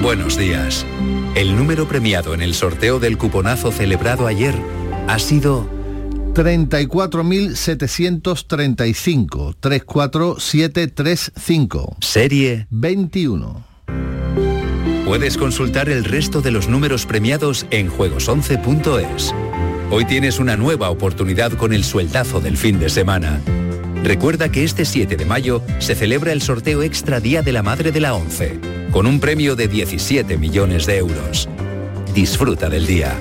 Buenos días. El número premiado en el sorteo del cuponazo celebrado ayer ha sido 34.735, 34735. Serie 21. Puedes consultar el resto de los números premiados en juegos11.es. Hoy tienes una nueva oportunidad con el sueldazo del fin de semana. Recuerda que este 7 de mayo se celebra el sorteo extra Día de la Madre de la ONCE, con un premio de 17 millones de euros. Disfruta del día.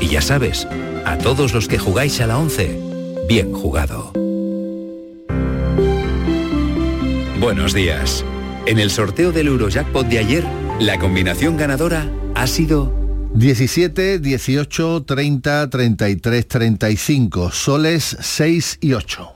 Y ya sabes, a todos los que jugáis a la ONCE, bien jugado. Buenos días. En el sorteo del Eurojackpot de ayer, la combinación ganadora ha sido 17, 18, 30, 33, 35, soles 6 y 8.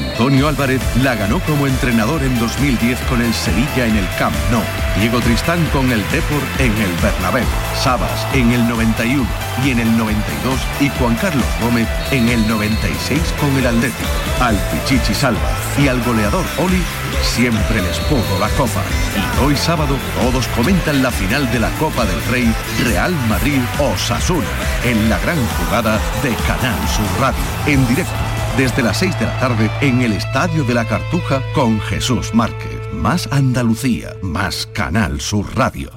Antonio Álvarez la ganó como entrenador en 2010 con el Sevilla en el Camp Nou. Diego Tristán con el Deport en el Bernabéu. Sabas en el 91 y en el 92 y Juan Carlos Gómez en el 96 con el Atlético. Al Pichichi Salva y al goleador Oli siempre les pudo la copa. Y hoy sábado todos comentan la final de la Copa del Rey Real Madrid Osasuna en la gran jugada de Canal Sur Radio en directo desde las 6 de la tarde en el Estadio de la Cartuja con Jesús Márquez. Más Andalucía, más Canal Sur Radio.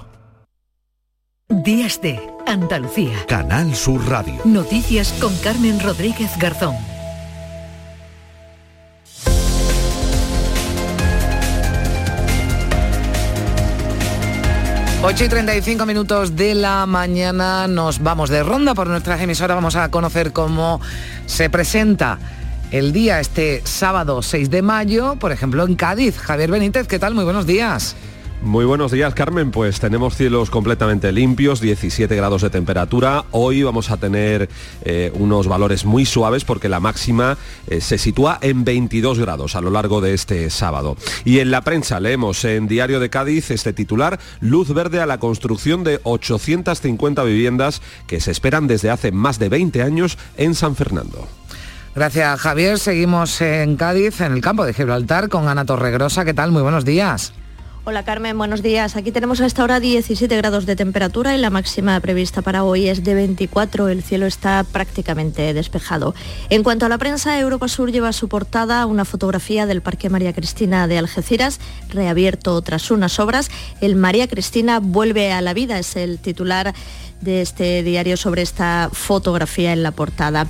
Días de Andalucía. Canal Sur Radio. Noticias con Carmen Rodríguez Garzón. 8 y 35 minutos de la mañana nos vamos de ronda por nuestras emisoras. Vamos a conocer cómo se presenta el día este sábado 6 de mayo, por ejemplo, en Cádiz. Javier Benítez, ¿qué tal? Muy buenos días. Muy buenos días, Carmen. Pues tenemos cielos completamente limpios, 17 grados de temperatura. Hoy vamos a tener eh, unos valores muy suaves porque la máxima eh, se sitúa en 22 grados a lo largo de este sábado. Y en la prensa leemos en Diario de Cádiz este titular, luz verde a la construcción de 850 viviendas que se esperan desde hace más de 20 años en San Fernando. Gracias, Javier. Seguimos en Cádiz, en el campo de Gibraltar, con Ana Torregrosa. ¿Qué tal? Muy buenos días. Hola Carmen, buenos días. Aquí tenemos a esta hora 17 grados de temperatura y la máxima prevista para hoy es de 24. El cielo está prácticamente despejado. En cuanto a la prensa, Europa Sur lleva a su portada una fotografía del Parque María Cristina de Algeciras, reabierto tras unas obras. El María Cristina vuelve a la vida, es el titular de este diario sobre esta fotografía en la portada.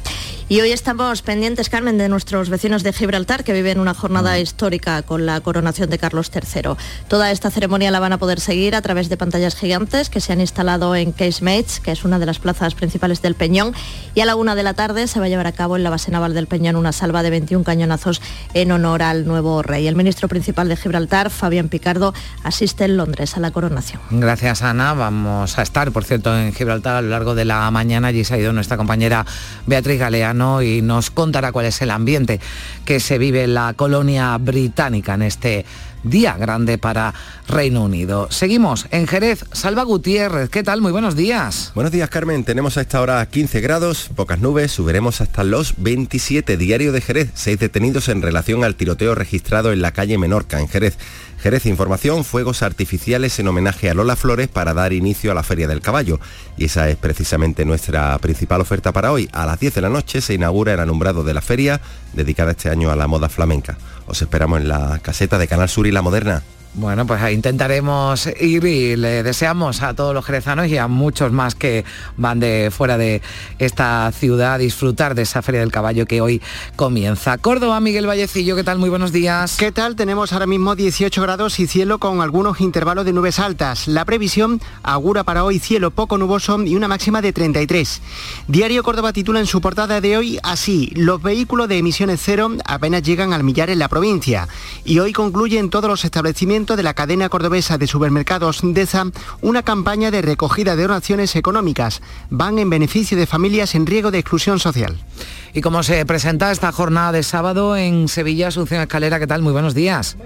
Y hoy estamos pendientes, Carmen, de nuestros vecinos de Gibraltar que viven una jornada histórica con la coronación de Carlos III. Toda esta ceremonia la van a poder seguir a través de pantallas gigantes que se han instalado en Casemates, que es una de las plazas principales del Peñón. Y a la una de la tarde se va a llevar a cabo en la base naval del Peñón una salva de 21 cañonazos en honor al nuevo rey. El ministro principal de Gibraltar, Fabián Picardo, asiste en Londres a la coronación. Gracias, Ana. Vamos a estar, por cierto, en Gibraltar a lo largo de la mañana. Allí se ha ido nuestra compañera Beatriz Y nos contará cuál es el ambiente que se vive en la colonia británica en este día grande para Reino Unido. Seguimos en Jerez. Salva Gutiérrez, ¿qué tal? Muy buenos días. Buenos días, Carmen. Tenemos a esta hora 15 grados, pocas nubes, subiremos hasta los 27. Diario de Jerez, seis detenidos en relación al tiroteo registrado en la calle Menorca, en Jerez. Jerez Información, fuegos artificiales en homenaje a Lola Flores para dar inicio a la Feria del Caballo. Y esa es precisamente nuestra principal oferta para hoy. A las 10 de la noche se inaugura el alumbrado de la feria, dedicada este año a la moda flamenca. Os esperamos en la caseta de Canal Sur y La Moderna. Bueno, pues intentaremos ir y le deseamos a todos los jerezanos y a muchos más que van de fuera de esta ciudad a disfrutar de esa Feria del Caballo que hoy comienza. Córdoba, Miguel Vallecillo, ¿qué tal? Muy buenos días. ¿Qué tal? Tenemos ahora mismo 18 grados y cielo con algunos intervalos de nubes altas. La previsión augura para hoy cielo poco nuboso y una máxima de 33. Diario Córdoba titula en su portada de hoy así, los vehículos de emisiones cero apenas llegan al millar en la provincia. Y hoy concluyen todos los establecimientos de la cadena cordobesa de supermercados DESA una campaña de recogida de donaciones económicas. Van en beneficio de familias en riesgo de exclusión social. ¿Y cómo se presenta esta jornada de sábado en Sevilla, Asunción Escalera? ¿Qué tal? Muy buenos días.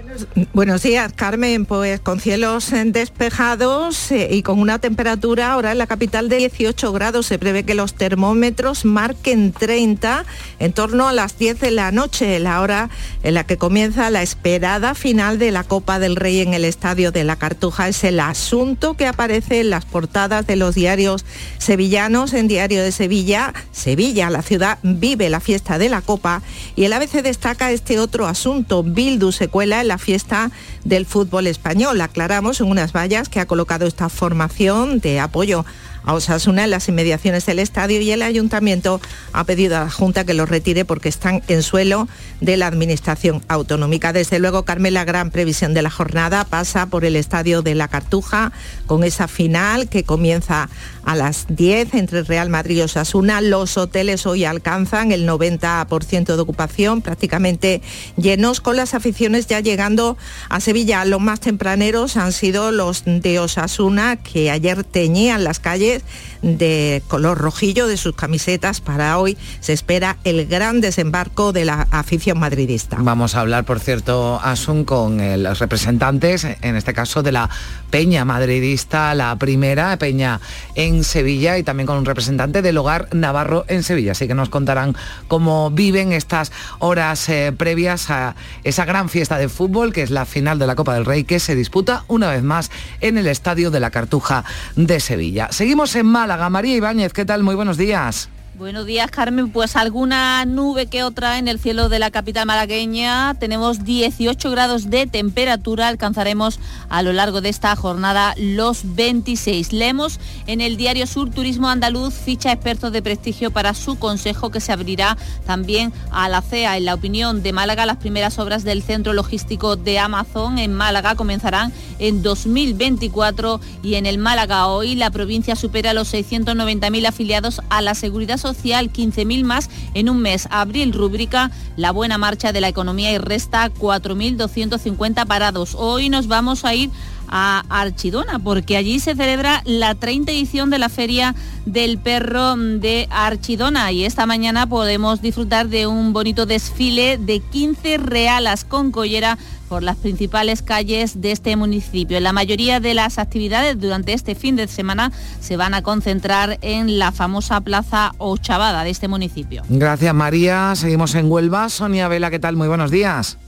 Buenos, días, Carmen. Pues con cielos despejados eh, y con una temperatura ahora en la capital de 18 grados. Se prevé que los termómetros marquen 30 en torno a las 10 de la noche, la hora en la que comienza la esperada final de la Copa del Rey en el Estadio de la Cartuja. Es el asunto que aparece en las portadas de los diarios sevillanos. En Diario de Sevilla, Sevilla, la ciudad vive la fiesta de la Copa y el ABC destaca este otro asunto. Bildu se cuela en la fiesta del fútbol español. Aclaramos en unas vallas que ha colocado esta formación de apoyo a Osasuna en las inmediaciones del estadio y el ayuntamiento ha pedido a la Junta que los retire porque están en suelo de la Administración Autonómica. Desde luego, Carmen, la gran previsión de la jornada pasa por el estadio de la Cartuja con esa final que comienza a las 10 entre Real Madrid y Osasuna. Los hoteles hoy alcanzan el 90% de ocupación, prácticamente llenos, con las aficiones ya llegando a Sevilla. Los más tempraneros han sido los de Osasuna, que ayer teñían las calles colores de color rojillo de sus camisetas para hoy. Se espera el gran desembarco de la afición madridista. Vamos a hablar, por cierto, Asun, con los representantes, en este caso de la Peña madridista, la primera Peña en Sevilla y también con un representante del hogar Navarro en Sevilla. Así que nos contarán cómo viven estas horas eh, previas a esa gran fiesta de fútbol que es la final de la Copa del Rey que se disputa una vez más en el Estadio de la Cartuja de Sevilla. Seguimos en Málaga. María Ibáñez, ¿qué tal? Muy buenos días. Buenos días, Carmen. Pues alguna nube que otra en el cielo de la capital malagueña. Tenemos 18 grados de temperatura. Alcanzaremos a lo largo de esta jornada los 26. Leemos en el diario Sur Turismo Andaluz ficha expertos de prestigio para su consejo que se abrirá también a la CEA. En la opinión de Málaga, las primeras obras del centro logístico de Amazon en Málaga comenzarán en 2024 y en el Málaga hoy la provincia supera los 690.000 afiliados a la seguridad social social, 15.000 más en un mes. Abril rubrica la buena marcha de la economía y resta 4.250 parados. Hoy nos vamos a ir a Archidona, porque allí se celebra la 30 edición de la Feria del Perro de Archidona y esta mañana podemos disfrutar de un bonito desfile de 15 realas con collera por las principales calles de este municipio. La mayoría de las actividades durante este fin de semana se van a concentrar en la famosa Plaza Ochavada de este municipio. Gracias María, seguimos en Huelva. Sonia Vela, ¿qué tal? Muy buenos días.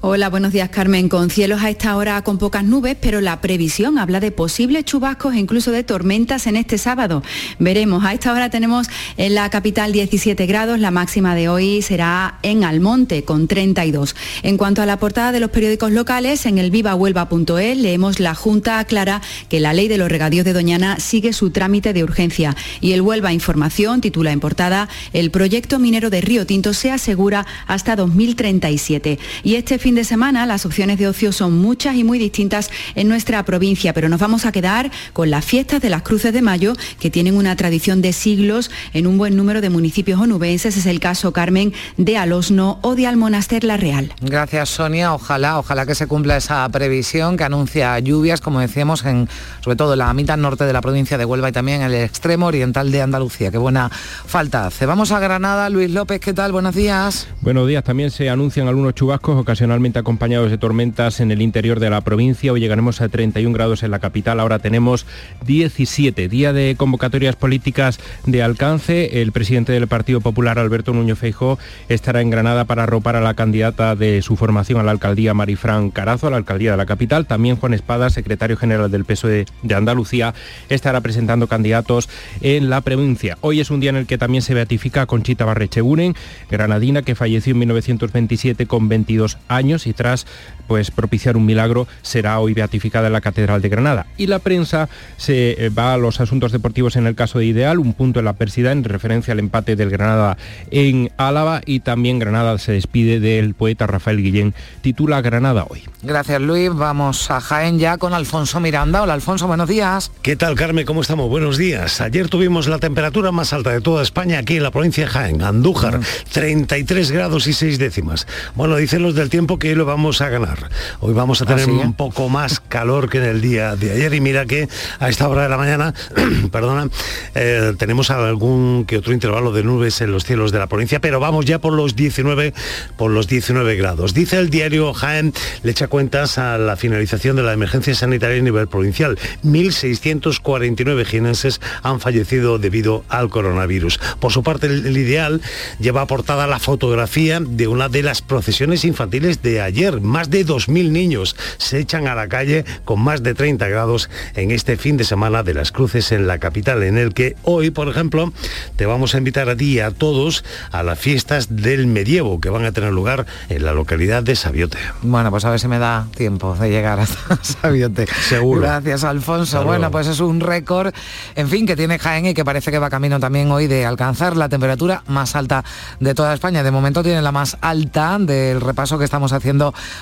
Hola, buenos días Carmen. Con cielos a esta hora con pocas nubes, pero la previsión habla de posibles chubascos e incluso de tormentas en este sábado. Veremos, a esta hora tenemos en la capital 17 grados, la máxima de hoy será en Almonte con 32. En cuanto a la portada de los periódicos locales, en el vivahuelva.es leemos la Junta aclara que la ley de los regadíos de Doñana sigue su trámite de urgencia y el Huelva Información titula en portada el proyecto minero de Río Tinto se asegura hasta 2037 y este fin de semana las opciones de ocio son muchas y muy distintas en nuestra provincia, pero nos vamos a quedar con las fiestas de las Cruces de Mayo, que tienen una tradición de siglos en un buen número de municipios onubenses. Es el caso, Carmen, de Alosno o de Almonaster La Real. Gracias, Sonia. Ojalá, ojalá que se cumpla esa previsión que anuncia lluvias, como decíamos, en sobre todo en la mitad norte de la provincia de Huelva y también en el extremo oriental de Andalucía. Qué buena falta hace. Vamos a Granada. Luis López, ¿qué tal? Buenos días. Buenos días. También se anuncian algunos chubascos acompañados de tormentas en el interior de la provincia. Hoy llegaremos a 31 grados en la capital, ahora tenemos 17. Día de convocatorias políticas de alcance. El presidente del Partido Popular, Alberto Núñez Feijó, estará en Granada para arropar a la candidata de su formación a la alcaldía, Marifran Carazo, a la alcaldía de la capital. También Juan Espada, secretario general del PSOE de Andalucía, estará presentando candidatos en la provincia. Hoy es un día en el que también se beatifica a Conchita Barrecheguren, granadina que falleció en 1927 con 22 años y tras pues propiciar un milagro será hoy beatificada en la Catedral de Granada. Y la prensa se eh, va a los asuntos deportivos en el caso de Ideal, un punto en la pérsida en referencia al empate del Granada en Álava y también Granada se despide del poeta Rafael Guillén, titula Granada hoy. Gracias Luis, vamos a Jaén ya con Alfonso Miranda. Hola Alfonso, buenos días. ¿Qué tal Carmen? ¿Cómo estamos? Buenos días. Ayer tuvimos la temperatura más alta de toda España aquí en la provincia de Jaén, Andújar, 33 grados y 6 décimas. Bueno, dicen los del tiempo que lo vamos a ganar. Hoy vamos a tener ¿Ah, sí? un poco más calor que en el día de ayer y mira que a esta hora de la mañana, <clears throat> perdona, eh, tenemos algún que otro intervalo de nubes en los cielos de la provincia, pero vamos ya por los 19 por los 19 grados. Dice el diario Jaén, le echa cuentas a la finalización de la emergencia sanitaria a nivel provincial. 1.649 jienenses han fallecido debido al coronavirus. Por su parte, el ideal lleva aportada la fotografía de una de las procesiones infantiles de ayer. Más de 2.000 niños se echan a la calle con más de 30 grados en este fin de semana de las cruces en la capital, en el que hoy, por ejemplo, te vamos a invitar a ti y a todos a las fiestas del medievo que van a tener lugar en la localidad de Sabiote. Bueno, pues a ver si me da tiempo de llegar hasta <laughs> Sabiote. Seguro. Gracias, Alfonso. Bueno, pues es un récord, en fin, que tiene Jaén y que parece que va camino también hoy de alcanzar la temperatura más alta de toda España. De momento tiene la más alta del repaso que estamos haciendo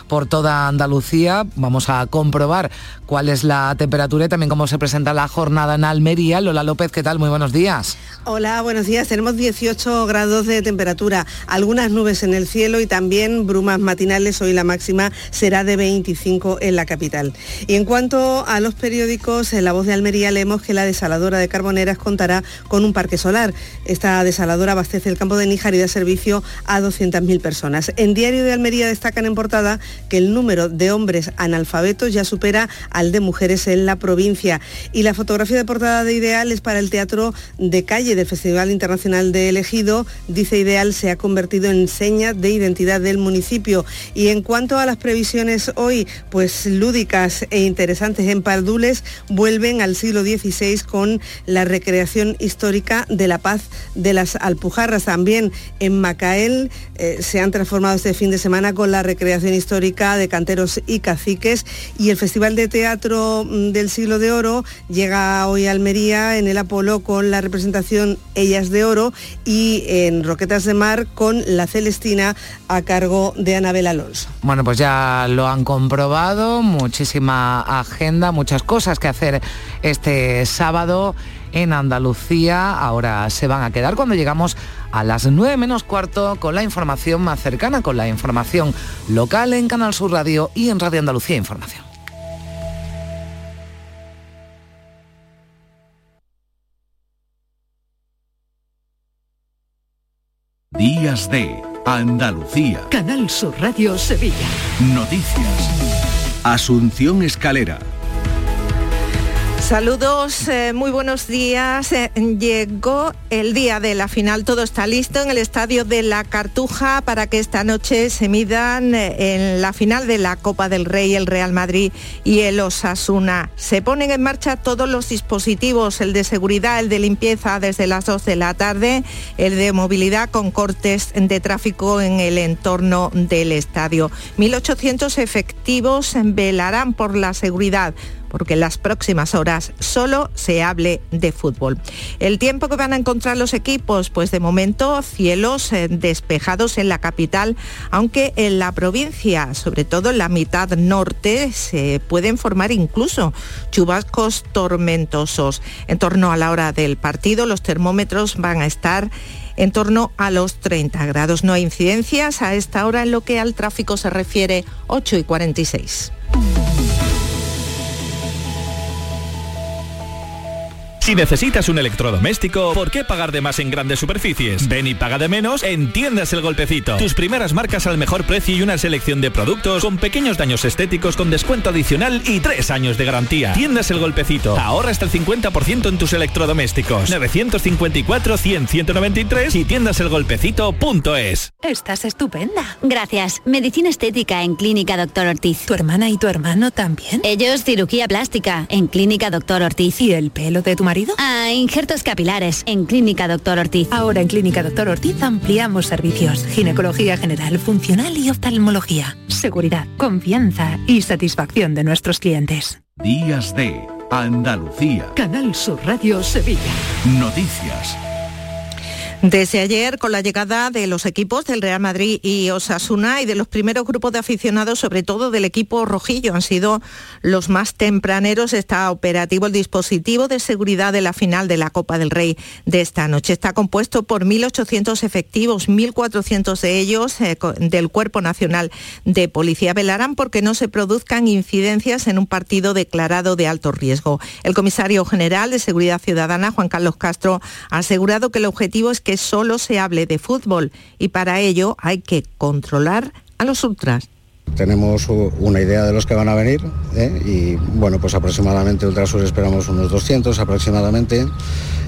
por toda Andalucía. Vamos a comprobar cuál es la temperatura y también cómo se presenta la jornada en Almería. Lola López, ¿qué tal? Muy buenos días. Hola, buenos días. Tenemos 18 grados de temperatura, algunas nubes en el cielo y también brumas matinales. Hoy la máxima será de 25 en la capital. Y en cuanto a los periódicos, en La Voz de Almería leemos que la desaladora de Carboneras contará con un parque solar. Esta desaladora abastece el campo de Níjar y da servicio a 200.000 personas. En Diario de Almería en portada que el número de hombres analfabetos ya supera al de mujeres en la provincia. Y la fotografía de portada de Ideal es para el Teatro de Calle del Festival Internacional de Elegido. Dice Ideal se ha convertido en seña de identidad del municipio. Y en cuanto a las previsiones hoy, pues lúdicas e interesantes en Pardules, vuelven al siglo XVI con la recreación histórica de la paz de las Alpujarras. También en Macael eh, se han transformado este fin de semana con la recreación histórica de canteros y caciques y el Festival de Teatro mm, del Siglo de Oro llega hoy a Almería en el Apolo con la representación Ellas de Oro y en Roquetas de Mar con la Celestina a cargo de Anabel Alonso. Bueno, pues ya lo han comprobado, muchísima agenda, muchas cosas que hacer este sábado en Andalucía. Ahora se van a quedar cuando llegamos a las 9 menos cuarto con la información más cercana, con la información local en Canal Sur Radio y en Radio Andalucía Información. Días de Andalucía. Canal Sur Radio Sevilla. Noticias. Asunción Escalera. Saludos, eh, muy buenos días. Eh, llegó el día de la final, todo está listo en el estadio de la Cartuja para que esta noche se midan eh, en la final de la Copa del Rey, el Real Madrid y el Osasuna. Se ponen en marcha todos los dispositivos, el de seguridad, el de limpieza desde las 2 de la tarde, el de movilidad con cortes de tráfico en el entorno del estadio. 1.800 efectivos velarán por la seguridad porque en las próximas horas solo se hable de fútbol. El tiempo que van a encontrar los equipos, pues de momento cielos eh, despejados en la capital, aunque en la provincia, sobre todo en la mitad norte, se pueden formar incluso chubascos tormentosos. En torno a la hora del partido, los termómetros van a estar en torno a los 30 grados. No hay incidencias a esta hora en lo que al tráfico se refiere 8 y 46. Si necesitas un electrodoméstico, ¿por qué pagar de más en grandes superficies? Ven y paga de menos en Tiendas El Golpecito. Tus primeras marcas al mejor precio y una selección de productos con pequeños daños estéticos con descuento adicional y tres años de garantía. Tiendas El Golpecito. Ahorra hasta el 50% en tus electrodomésticos. 954-100-193 y tiendaselgolpecito.es. Estás estupenda. Gracias. Medicina estética en Clínica Doctor Ortiz. ¿Tu hermana y tu hermano también? Ellos cirugía plástica en Clínica Doctor Ortiz. ¿Y el pelo de tu marido? Ah, injertos capilares en Clínica Doctor Ortiz. Ahora en Clínica Doctor Ortiz ampliamos servicios. Ginecología general, funcional y oftalmología. Seguridad, confianza y satisfacción de nuestros clientes. Días de Andalucía. Canal Sur Radio Sevilla. Noticias. Desde ayer, con la llegada de los equipos del Real Madrid y Osasuna y de los primeros grupos de aficionados, sobre todo del equipo rojillo, han sido los más tempraneros. Está operativo el dispositivo de seguridad de la final de la Copa del Rey de esta noche. Está compuesto por 1.800 efectivos, 1.400 de ellos eh, del Cuerpo Nacional de Policía. Velarán porque no se produzcan incidencias en un partido declarado de alto riesgo. El comisario general de Seguridad Ciudadana, Juan Carlos Castro, ha asegurado que el objetivo es que solo se hable de fútbol y para ello hay que controlar a los ultras. Tenemos una idea de los que van a venir ¿eh? y bueno, pues aproximadamente Ultrasur esperamos unos 200 aproximadamente.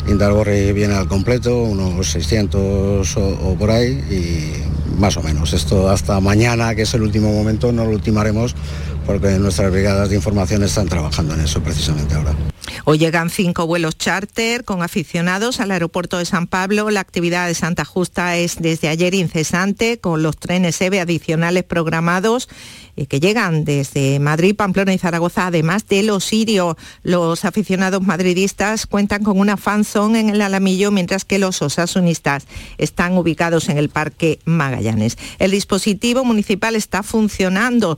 Indalgorri viene al completo, unos 600 o, o, por ahí y más o menos. Esto hasta mañana, que es el último momento, no lo ultimaremos porque nuestras brigadas de información están trabajando en eso precisamente ahora. Hoy llegan cinco vuelos charter con aficionados al aeropuerto de San Pablo. La actividad de Santa Justa es desde ayer incesante con los trenes EVE adicionales programados eh, que llegan desde Madrid, Pamplona y Zaragoza, además de los sirios. Los aficionados madridistas cuentan con una fanzone en el Alamillo, mientras que los osasunistas están ubicados en el Parque Magallanes. El dispositivo municipal está funcionando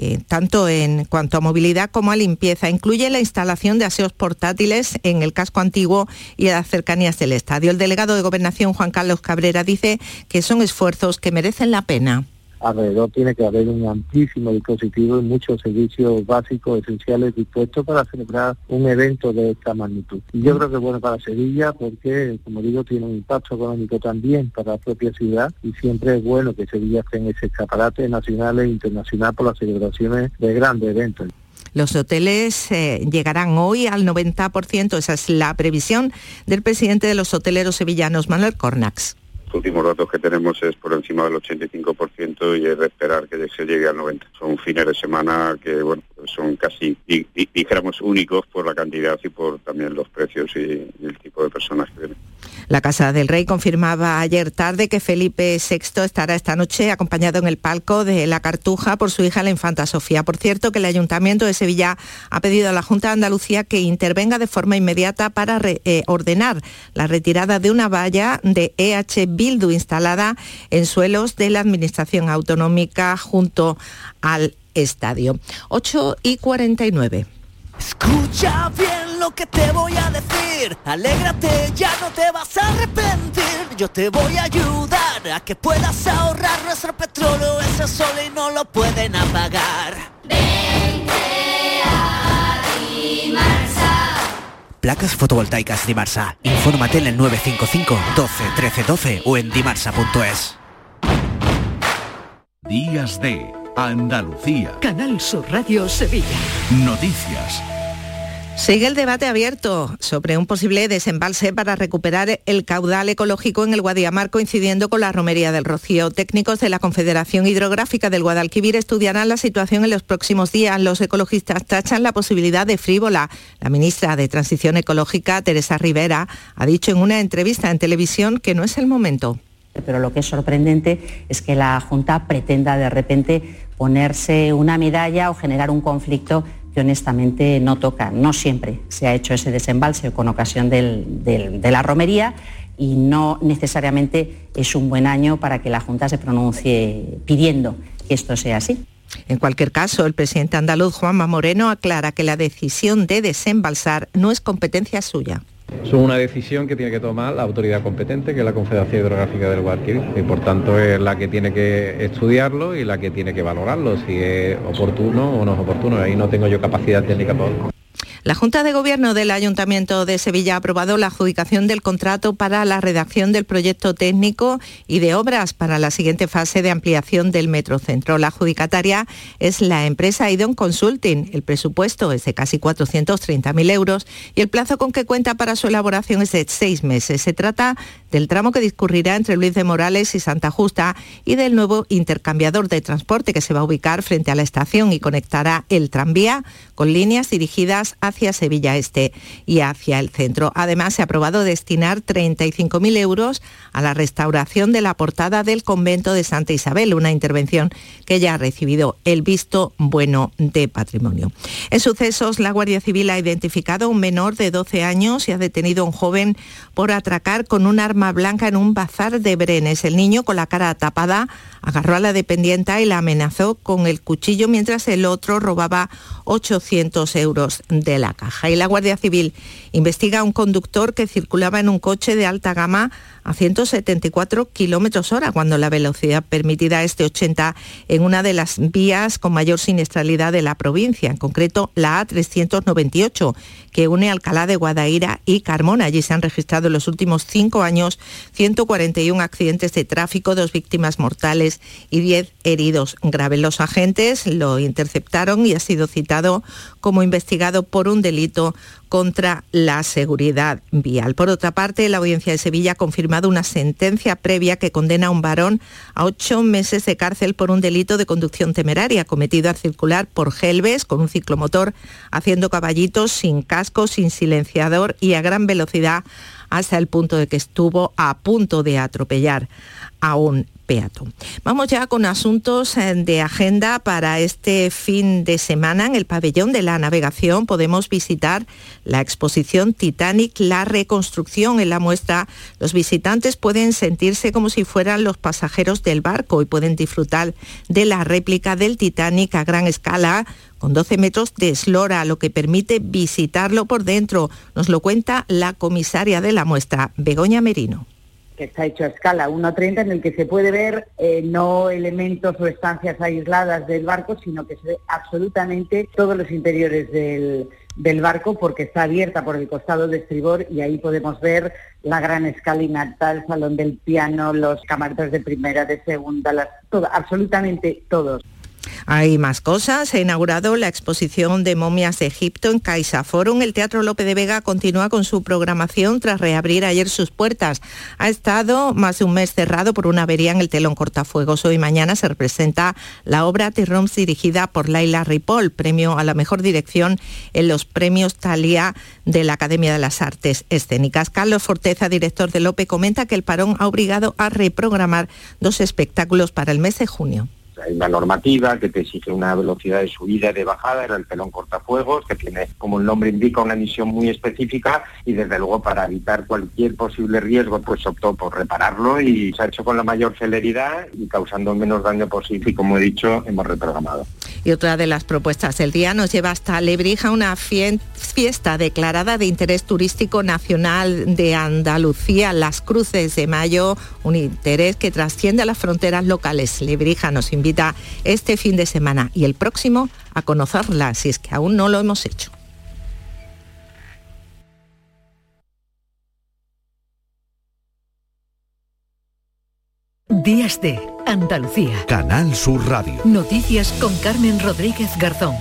eh, tanto en cuanto a movilidad como a limpieza. Incluye la instalación de aseos portátiles en el casco antiguo y a las cercanías del estadio. El delegado de Gobernación, Juan Carlos Cabrera, dice que son esfuerzos que merecen la pena alrededor tiene que haber un amplísimo dispositivo y muchos servicios básicos, esenciales dispuestos para celebrar un evento de esta magnitud. Y yo creo que es bueno para Sevilla porque, como digo, tiene un impacto económico también para la propia ciudad y siempre es bueno que Sevilla esté en ese escaparate nacional e internacional por las celebraciones de grandes eventos. Los hoteles eh, llegarán hoy al 90%, esa es la previsión del presidente de los hoteleros sevillanos, Manuel Cornax. Los últimos datos que tenemos es por encima del 85% y es de esperar que se llegue al 90%. Son fines de semana que, bueno, son casi, dijéramos, únicos por la cantidad y por también los precios y, el tipo de personas que vienen. La Casa del Rey confirmaba ayer tarde que Felipe VI estará esta noche acompañado en el palco de la Cartuja por su hija la infanta Sofía. Por cierto, que el Ayuntamiento de Sevilla ha pedido a la Junta de Andalucía que intervenga de forma inmediata para eh, ordenar la retirada de una valla de EH Bildu instalada en suelos de la Administración Autonómica junto al estadio. 8 y 49. Escucha bien lo que te voy a decir. Alégrate, ya no te vas a arrepentir. Yo te voy a ayudar a que puedas ahorrar nuestro petróleo. Ese sol y no lo pueden apagar. Vente a. Placas fotovoltaicas Dimarsa. Infórmate en el 955 12 13 12 o en dimarsa.es. Días de Andalucía. Canal Sur Radio Sevilla. Noticias. Sigue el debate abierto sobre un posible desembalse para recuperar el caudal ecológico en el Guadiamar coincidiendo con la romería del Rocío. Técnicos de la Confederación Hidrográfica del Guadalquivir estudiarán la situación en los próximos días. Los ecologistas tachan la posibilidad de frívola. La ministra de Transición Ecológica, Teresa Rivera, ha dicho en una entrevista en televisión que no es el momento. Pero lo que es sorprendente es que la Junta pretenda de repente ponerse una medalla o generar un conflicto honestamente no toca. No siempre se ha hecho ese desembalse con ocasión de la romería y no necesariamente es un buen año para que la Junta se pronuncie pidiendo que esto sea así. En cualquier caso, el presidente andaluz Juanma Moreno aclara que la decisión de desembalsar no es competencia suya. Es una decisión que tiene que tomar la autoridad competente, que es la Confederación Hidrográfica del Guadalquivir, y por tanto es la que tiene que estudiarlo y la que tiene que valorarlo, si es oportuno o no es oportuno. Ahí no tengo yo capacidad técnica para la Junta de Gobierno del Ayuntamiento de Sevilla ha aprobado la adjudicación del contrato para la redacción del proyecto técnico y de obras para la siguiente fase de ampliación del Metrocentro. La adjudicataria es la empresa Idon Consulting. El presupuesto es de casi 430.000 euros y el plazo con que cuenta para su elaboración es de seis meses. Se trata del tramo que discurrirá entre Luis de Morales y Santa Justa y del nuevo intercambiador de transporte que se va a ubicar frente a la estación y conectará el tranvía con líneas dirigidas hacia Sevilla Este y hacia el centro. Además, se ha aprobado destinar 35.000 euros a la restauración de la portada del convento de Santa Isabel, una intervención que ya ha recibido el visto bueno de patrimonio. En sucesos, la Guardia Civil ha identificado a un menor de 12 años y ha detenido a un joven por atracar con un arma blanca en un bazar de Brenes. El niño, con la cara tapada, agarró a la dependienta y la amenazó con el cuchillo mientras el otro robaba 800 euros de la caja. Y la Guardia Civil investiga a un conductor que circulaba en un coche de alta gama a 174 kilómetros hora, cuando la velocidad permitida es de 80 en una de las vías con mayor siniestralidad de la provincia, en concreto la A398, que une Alcalá de Guadaira y Carmona. Allí se han registrado en los últimos cinco años 141 accidentes de tráfico, dos víctimas mortales y 10 heridos graves. Los agentes lo interceptaron y ha sido citado como investigado por un delito contra la seguridad vial. Por otra parte, la Audiencia de Sevilla ha confirmado una sentencia previa que condena a un varón a ocho meses de cárcel por un delito de conducción temeraria cometido al circular por Gelbes con un ciclomotor haciendo caballitos sin casco, sin silenciador y a gran velocidad hasta el punto de que estuvo a punto de atropellar a un Vamos ya con asuntos eh, de agenda para este fin de semana. En el pabellón de la navegación podemos visitar la exposición Titanic, la reconstrucción. En la muestra los visitantes pueden sentirse como si fueran los pasajeros del barco y pueden disfrutar de la réplica del Titanic a gran escala con 12 metros de eslora, lo que permite visitarlo por dentro. Nos lo cuenta la comisaria de la muestra, Begoña Merino que está hecho a escala 1.30 en el que se puede ver eh, no elementos o estancias aisladas del barco, sino que se ve absolutamente todos los interiores del, del barco porque está abierta por el costado de estribor y ahí podemos ver la gran escalinata, el salón del piano, los camarotes de primera, de segunda, absolutamente todos. Hay más cosas. Se ha inaugurado la exposición de momias de Egipto en Caixa Forum. El Teatro Lope de Vega continúa con su programación tras reabrir ayer sus puertas. Ha estado más de un mes cerrado por una avería en el telón cortafuegos. Hoy mañana se representa la obra Tirroms dirigida por Laila Ripoll, premio a la mejor dirección en los premios Talia de la Academia de las Artes Escénicas. Carlos Forteza, director de Lope, comenta que el parón ha obligado a reprogramar dos espectáculos para el mes de junio hay una normativa que te exige una velocidad de subida y de bajada, era el pelón cortafuegos, que tiene, como el nombre indica, una emisión muy específica y desde luego para evitar cualquier posible riesgo, pues optó por repararlo y se ha hecho con la mayor celeridad y causando el menos daño posible y como he dicho, hemos reprogramado. Y otra de las propuestas del día nos lleva hasta Lebrija, una fiesta declarada de interés turístico nacional de Andalucía, Las Cruces de Mayo, un interés que trasciende a las fronteras locales. Lebrija nos invita este fin de semana y el próximo a conocerla, si es que aún no lo hemos hecho. Días de Andalucía. Canal Sur Radio. Noticias con Carmen Rodríguez Garzón.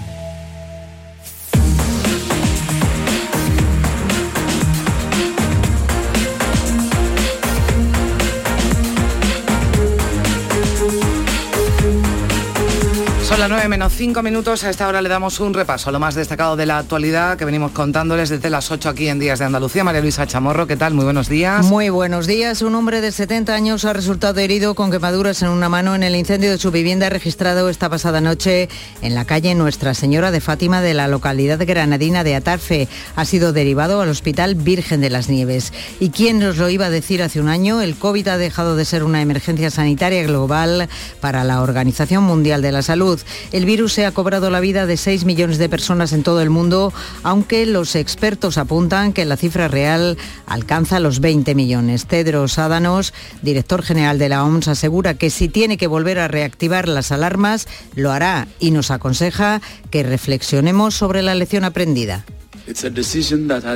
Son las 9 menos 5 minutos. A esta hora le damos un repaso a lo más destacado de la actualidad que venimos contándoles desde las 8 aquí en Días de Andalucía. María Luisa Chamorro, ¿qué tal? Muy buenos días. Muy buenos días. Un hombre de 70 años ha resultado herido con quemaduras en una mano en el incendio de su vivienda registrado esta pasada noche en la calle Nuestra Señora de Fátima de la localidad granadina de Atarfe. Ha sido derivado al Hospital Virgen de las Nieves. ¿Y quién nos lo iba a decir hace un año? El COVID ha dejado de ser una emergencia sanitaria global para la Organización Mundial de la Salud. El virus se ha cobrado la vida de 6 millones de personas en todo el mundo, aunque los expertos apuntan que la cifra real alcanza los 20 millones. Tedros Ádanos, director general de la OMS, asegura que si tiene que volver a reactivar las alarmas, lo hará y nos aconseja que reflexionemos sobre la lección aprendida.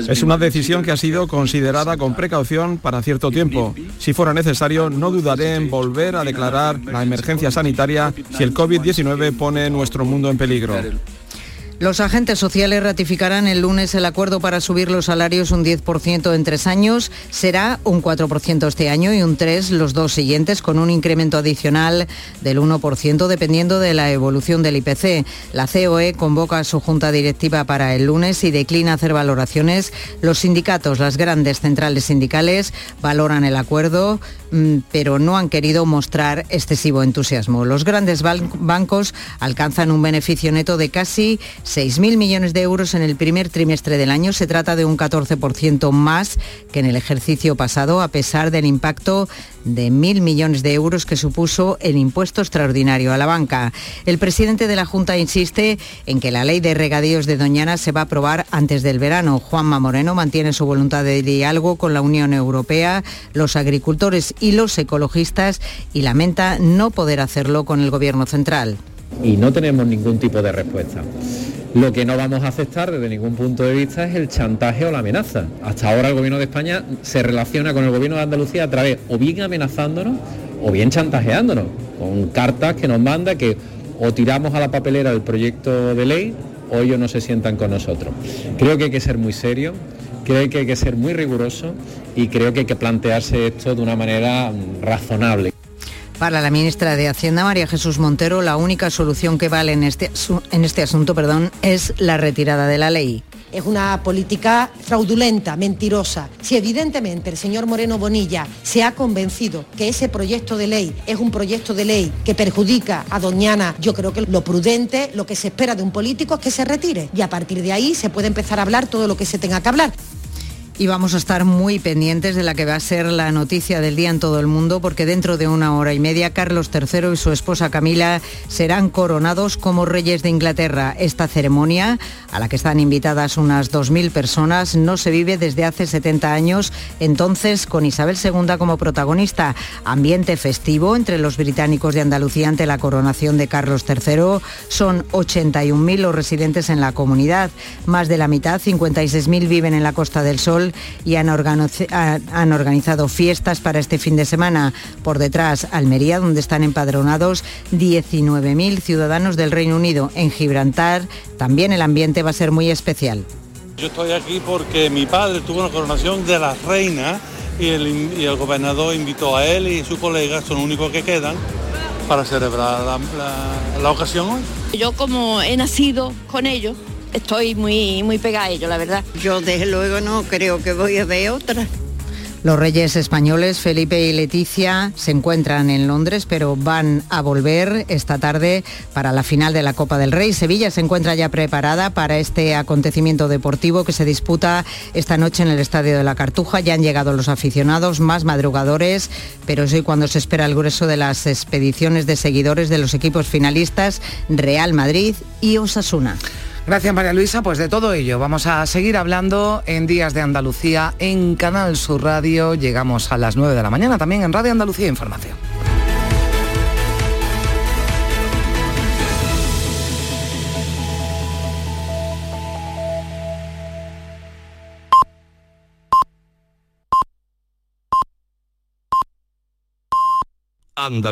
Es una decisión que ha sido considerada con precaución para cierto tiempo. Si fuera necesario, no dudaré en volver a declarar la emergencia sanitaria si el COVID-19 pone nuestro mundo en peligro. Los agentes sociales ratificarán el lunes el acuerdo para subir los salarios un 10% en tres años. Será un 4% este año y un 3% los dos siguientes, con un incremento adicional del 1% dependiendo de la evolución del IPC. La COE convoca a su junta directiva para el lunes y declina hacer valoraciones. Los sindicatos, las grandes centrales sindicales, valoran el acuerdo, mm, pero no han querido mostrar excesivo entusiasmo. Los grandes bancos alcanzan un beneficio neto de casi 6.000 millones de euros en el primer trimestre del año. Se trata de un 14% más que en el ejercicio pasado, a pesar del impacto de 1.000 millones de euros que supuso el impuesto extraordinario a la banca. El presidente de la Junta insiste en que la ley de regadíos de Doñana se va a aprobar antes del verano. Juanma Moreno mantiene su voluntad de diálogo con la Unión Europea, los agricultores y los ecologistas y lamenta no poder hacerlo con el Gobierno central. Y no tenemos ningún tipo de respuesta. Lo que no vamos a aceptar desde ningún punto de vista es el chantaje o la amenaza. Hasta ahora el gobierno de España se relaciona con el gobierno de Andalucía a través o bien amenazándonos o bien chantajeándonos, con cartas que nos manda que o tiramos a la papelera el proyecto de ley o ellos no se sientan con nosotros. Creo que hay que ser muy serio, creo que hay que ser muy riguroso y creo que hay que plantearse esto de una manera razonable. Para la ministra de Hacienda, María Jesús Montero, la única solución que vale en este, en este asunto perdón, es la retirada de la ley. Es una política fraudulenta, mentirosa. Si evidentemente el señor Moreno Bonilla se ha convencido que ese proyecto de ley es un proyecto de ley que perjudica a Doñana, yo creo que lo prudente, lo que se espera de un político es que se retire y a partir de ahí se puede empezar a hablar todo lo que se tenga que hablar. Y vamos a estar muy pendientes de la que va a ser la noticia del día en todo el mundo, porque dentro de una hora y media Carlos III y su esposa Camila serán coronados como reyes de Inglaterra. Esta ceremonia, a la que están invitadas unas 2.000 personas, no se vive desde hace 70 años, entonces con Isabel II como protagonista. Ambiente festivo entre los británicos de Andalucía ante la coronación de Carlos III. Son 81.000 los residentes en la comunidad. Más de la mitad, 56.000, viven en la Costa del Sol y han, han organizado fiestas para este fin de semana. Por detrás, Almería, donde están empadronados 19.000 ciudadanos del Reino Unido. En Gibraltar también el ambiente va a ser muy especial. Yo estoy aquí porque mi padre tuvo una coronación de la reina y el, gobernador invitó a él y sus colegas, son los únicos que quedan, para celebrar la, la ocasión hoy. Yo como he nacido con ellos, estoy muy, muy a ello, la verdad. Yo desde luego no creo que voy a ver otra. Los reyes españoles Felipe y Leticia se encuentran en Londres, pero van a volver esta tarde para la final de la Copa del Rey. Sevilla se encuentra ya preparada para este acontecimiento deportivo que se disputa esta noche en el Estadio de la Cartuja. Ya han llegado los aficionados, más madrugadores, pero es hoy cuando se espera el grueso de las expediciones de seguidores de los equipos finalistas Real Madrid y Osasuna. Gracias María Luisa, pues de todo ello vamos a seguir hablando en Días de Andalucía en Canal Sur Radio. Llegamos a las 9 de la mañana también en Radio Andalucía Información. Andalucía.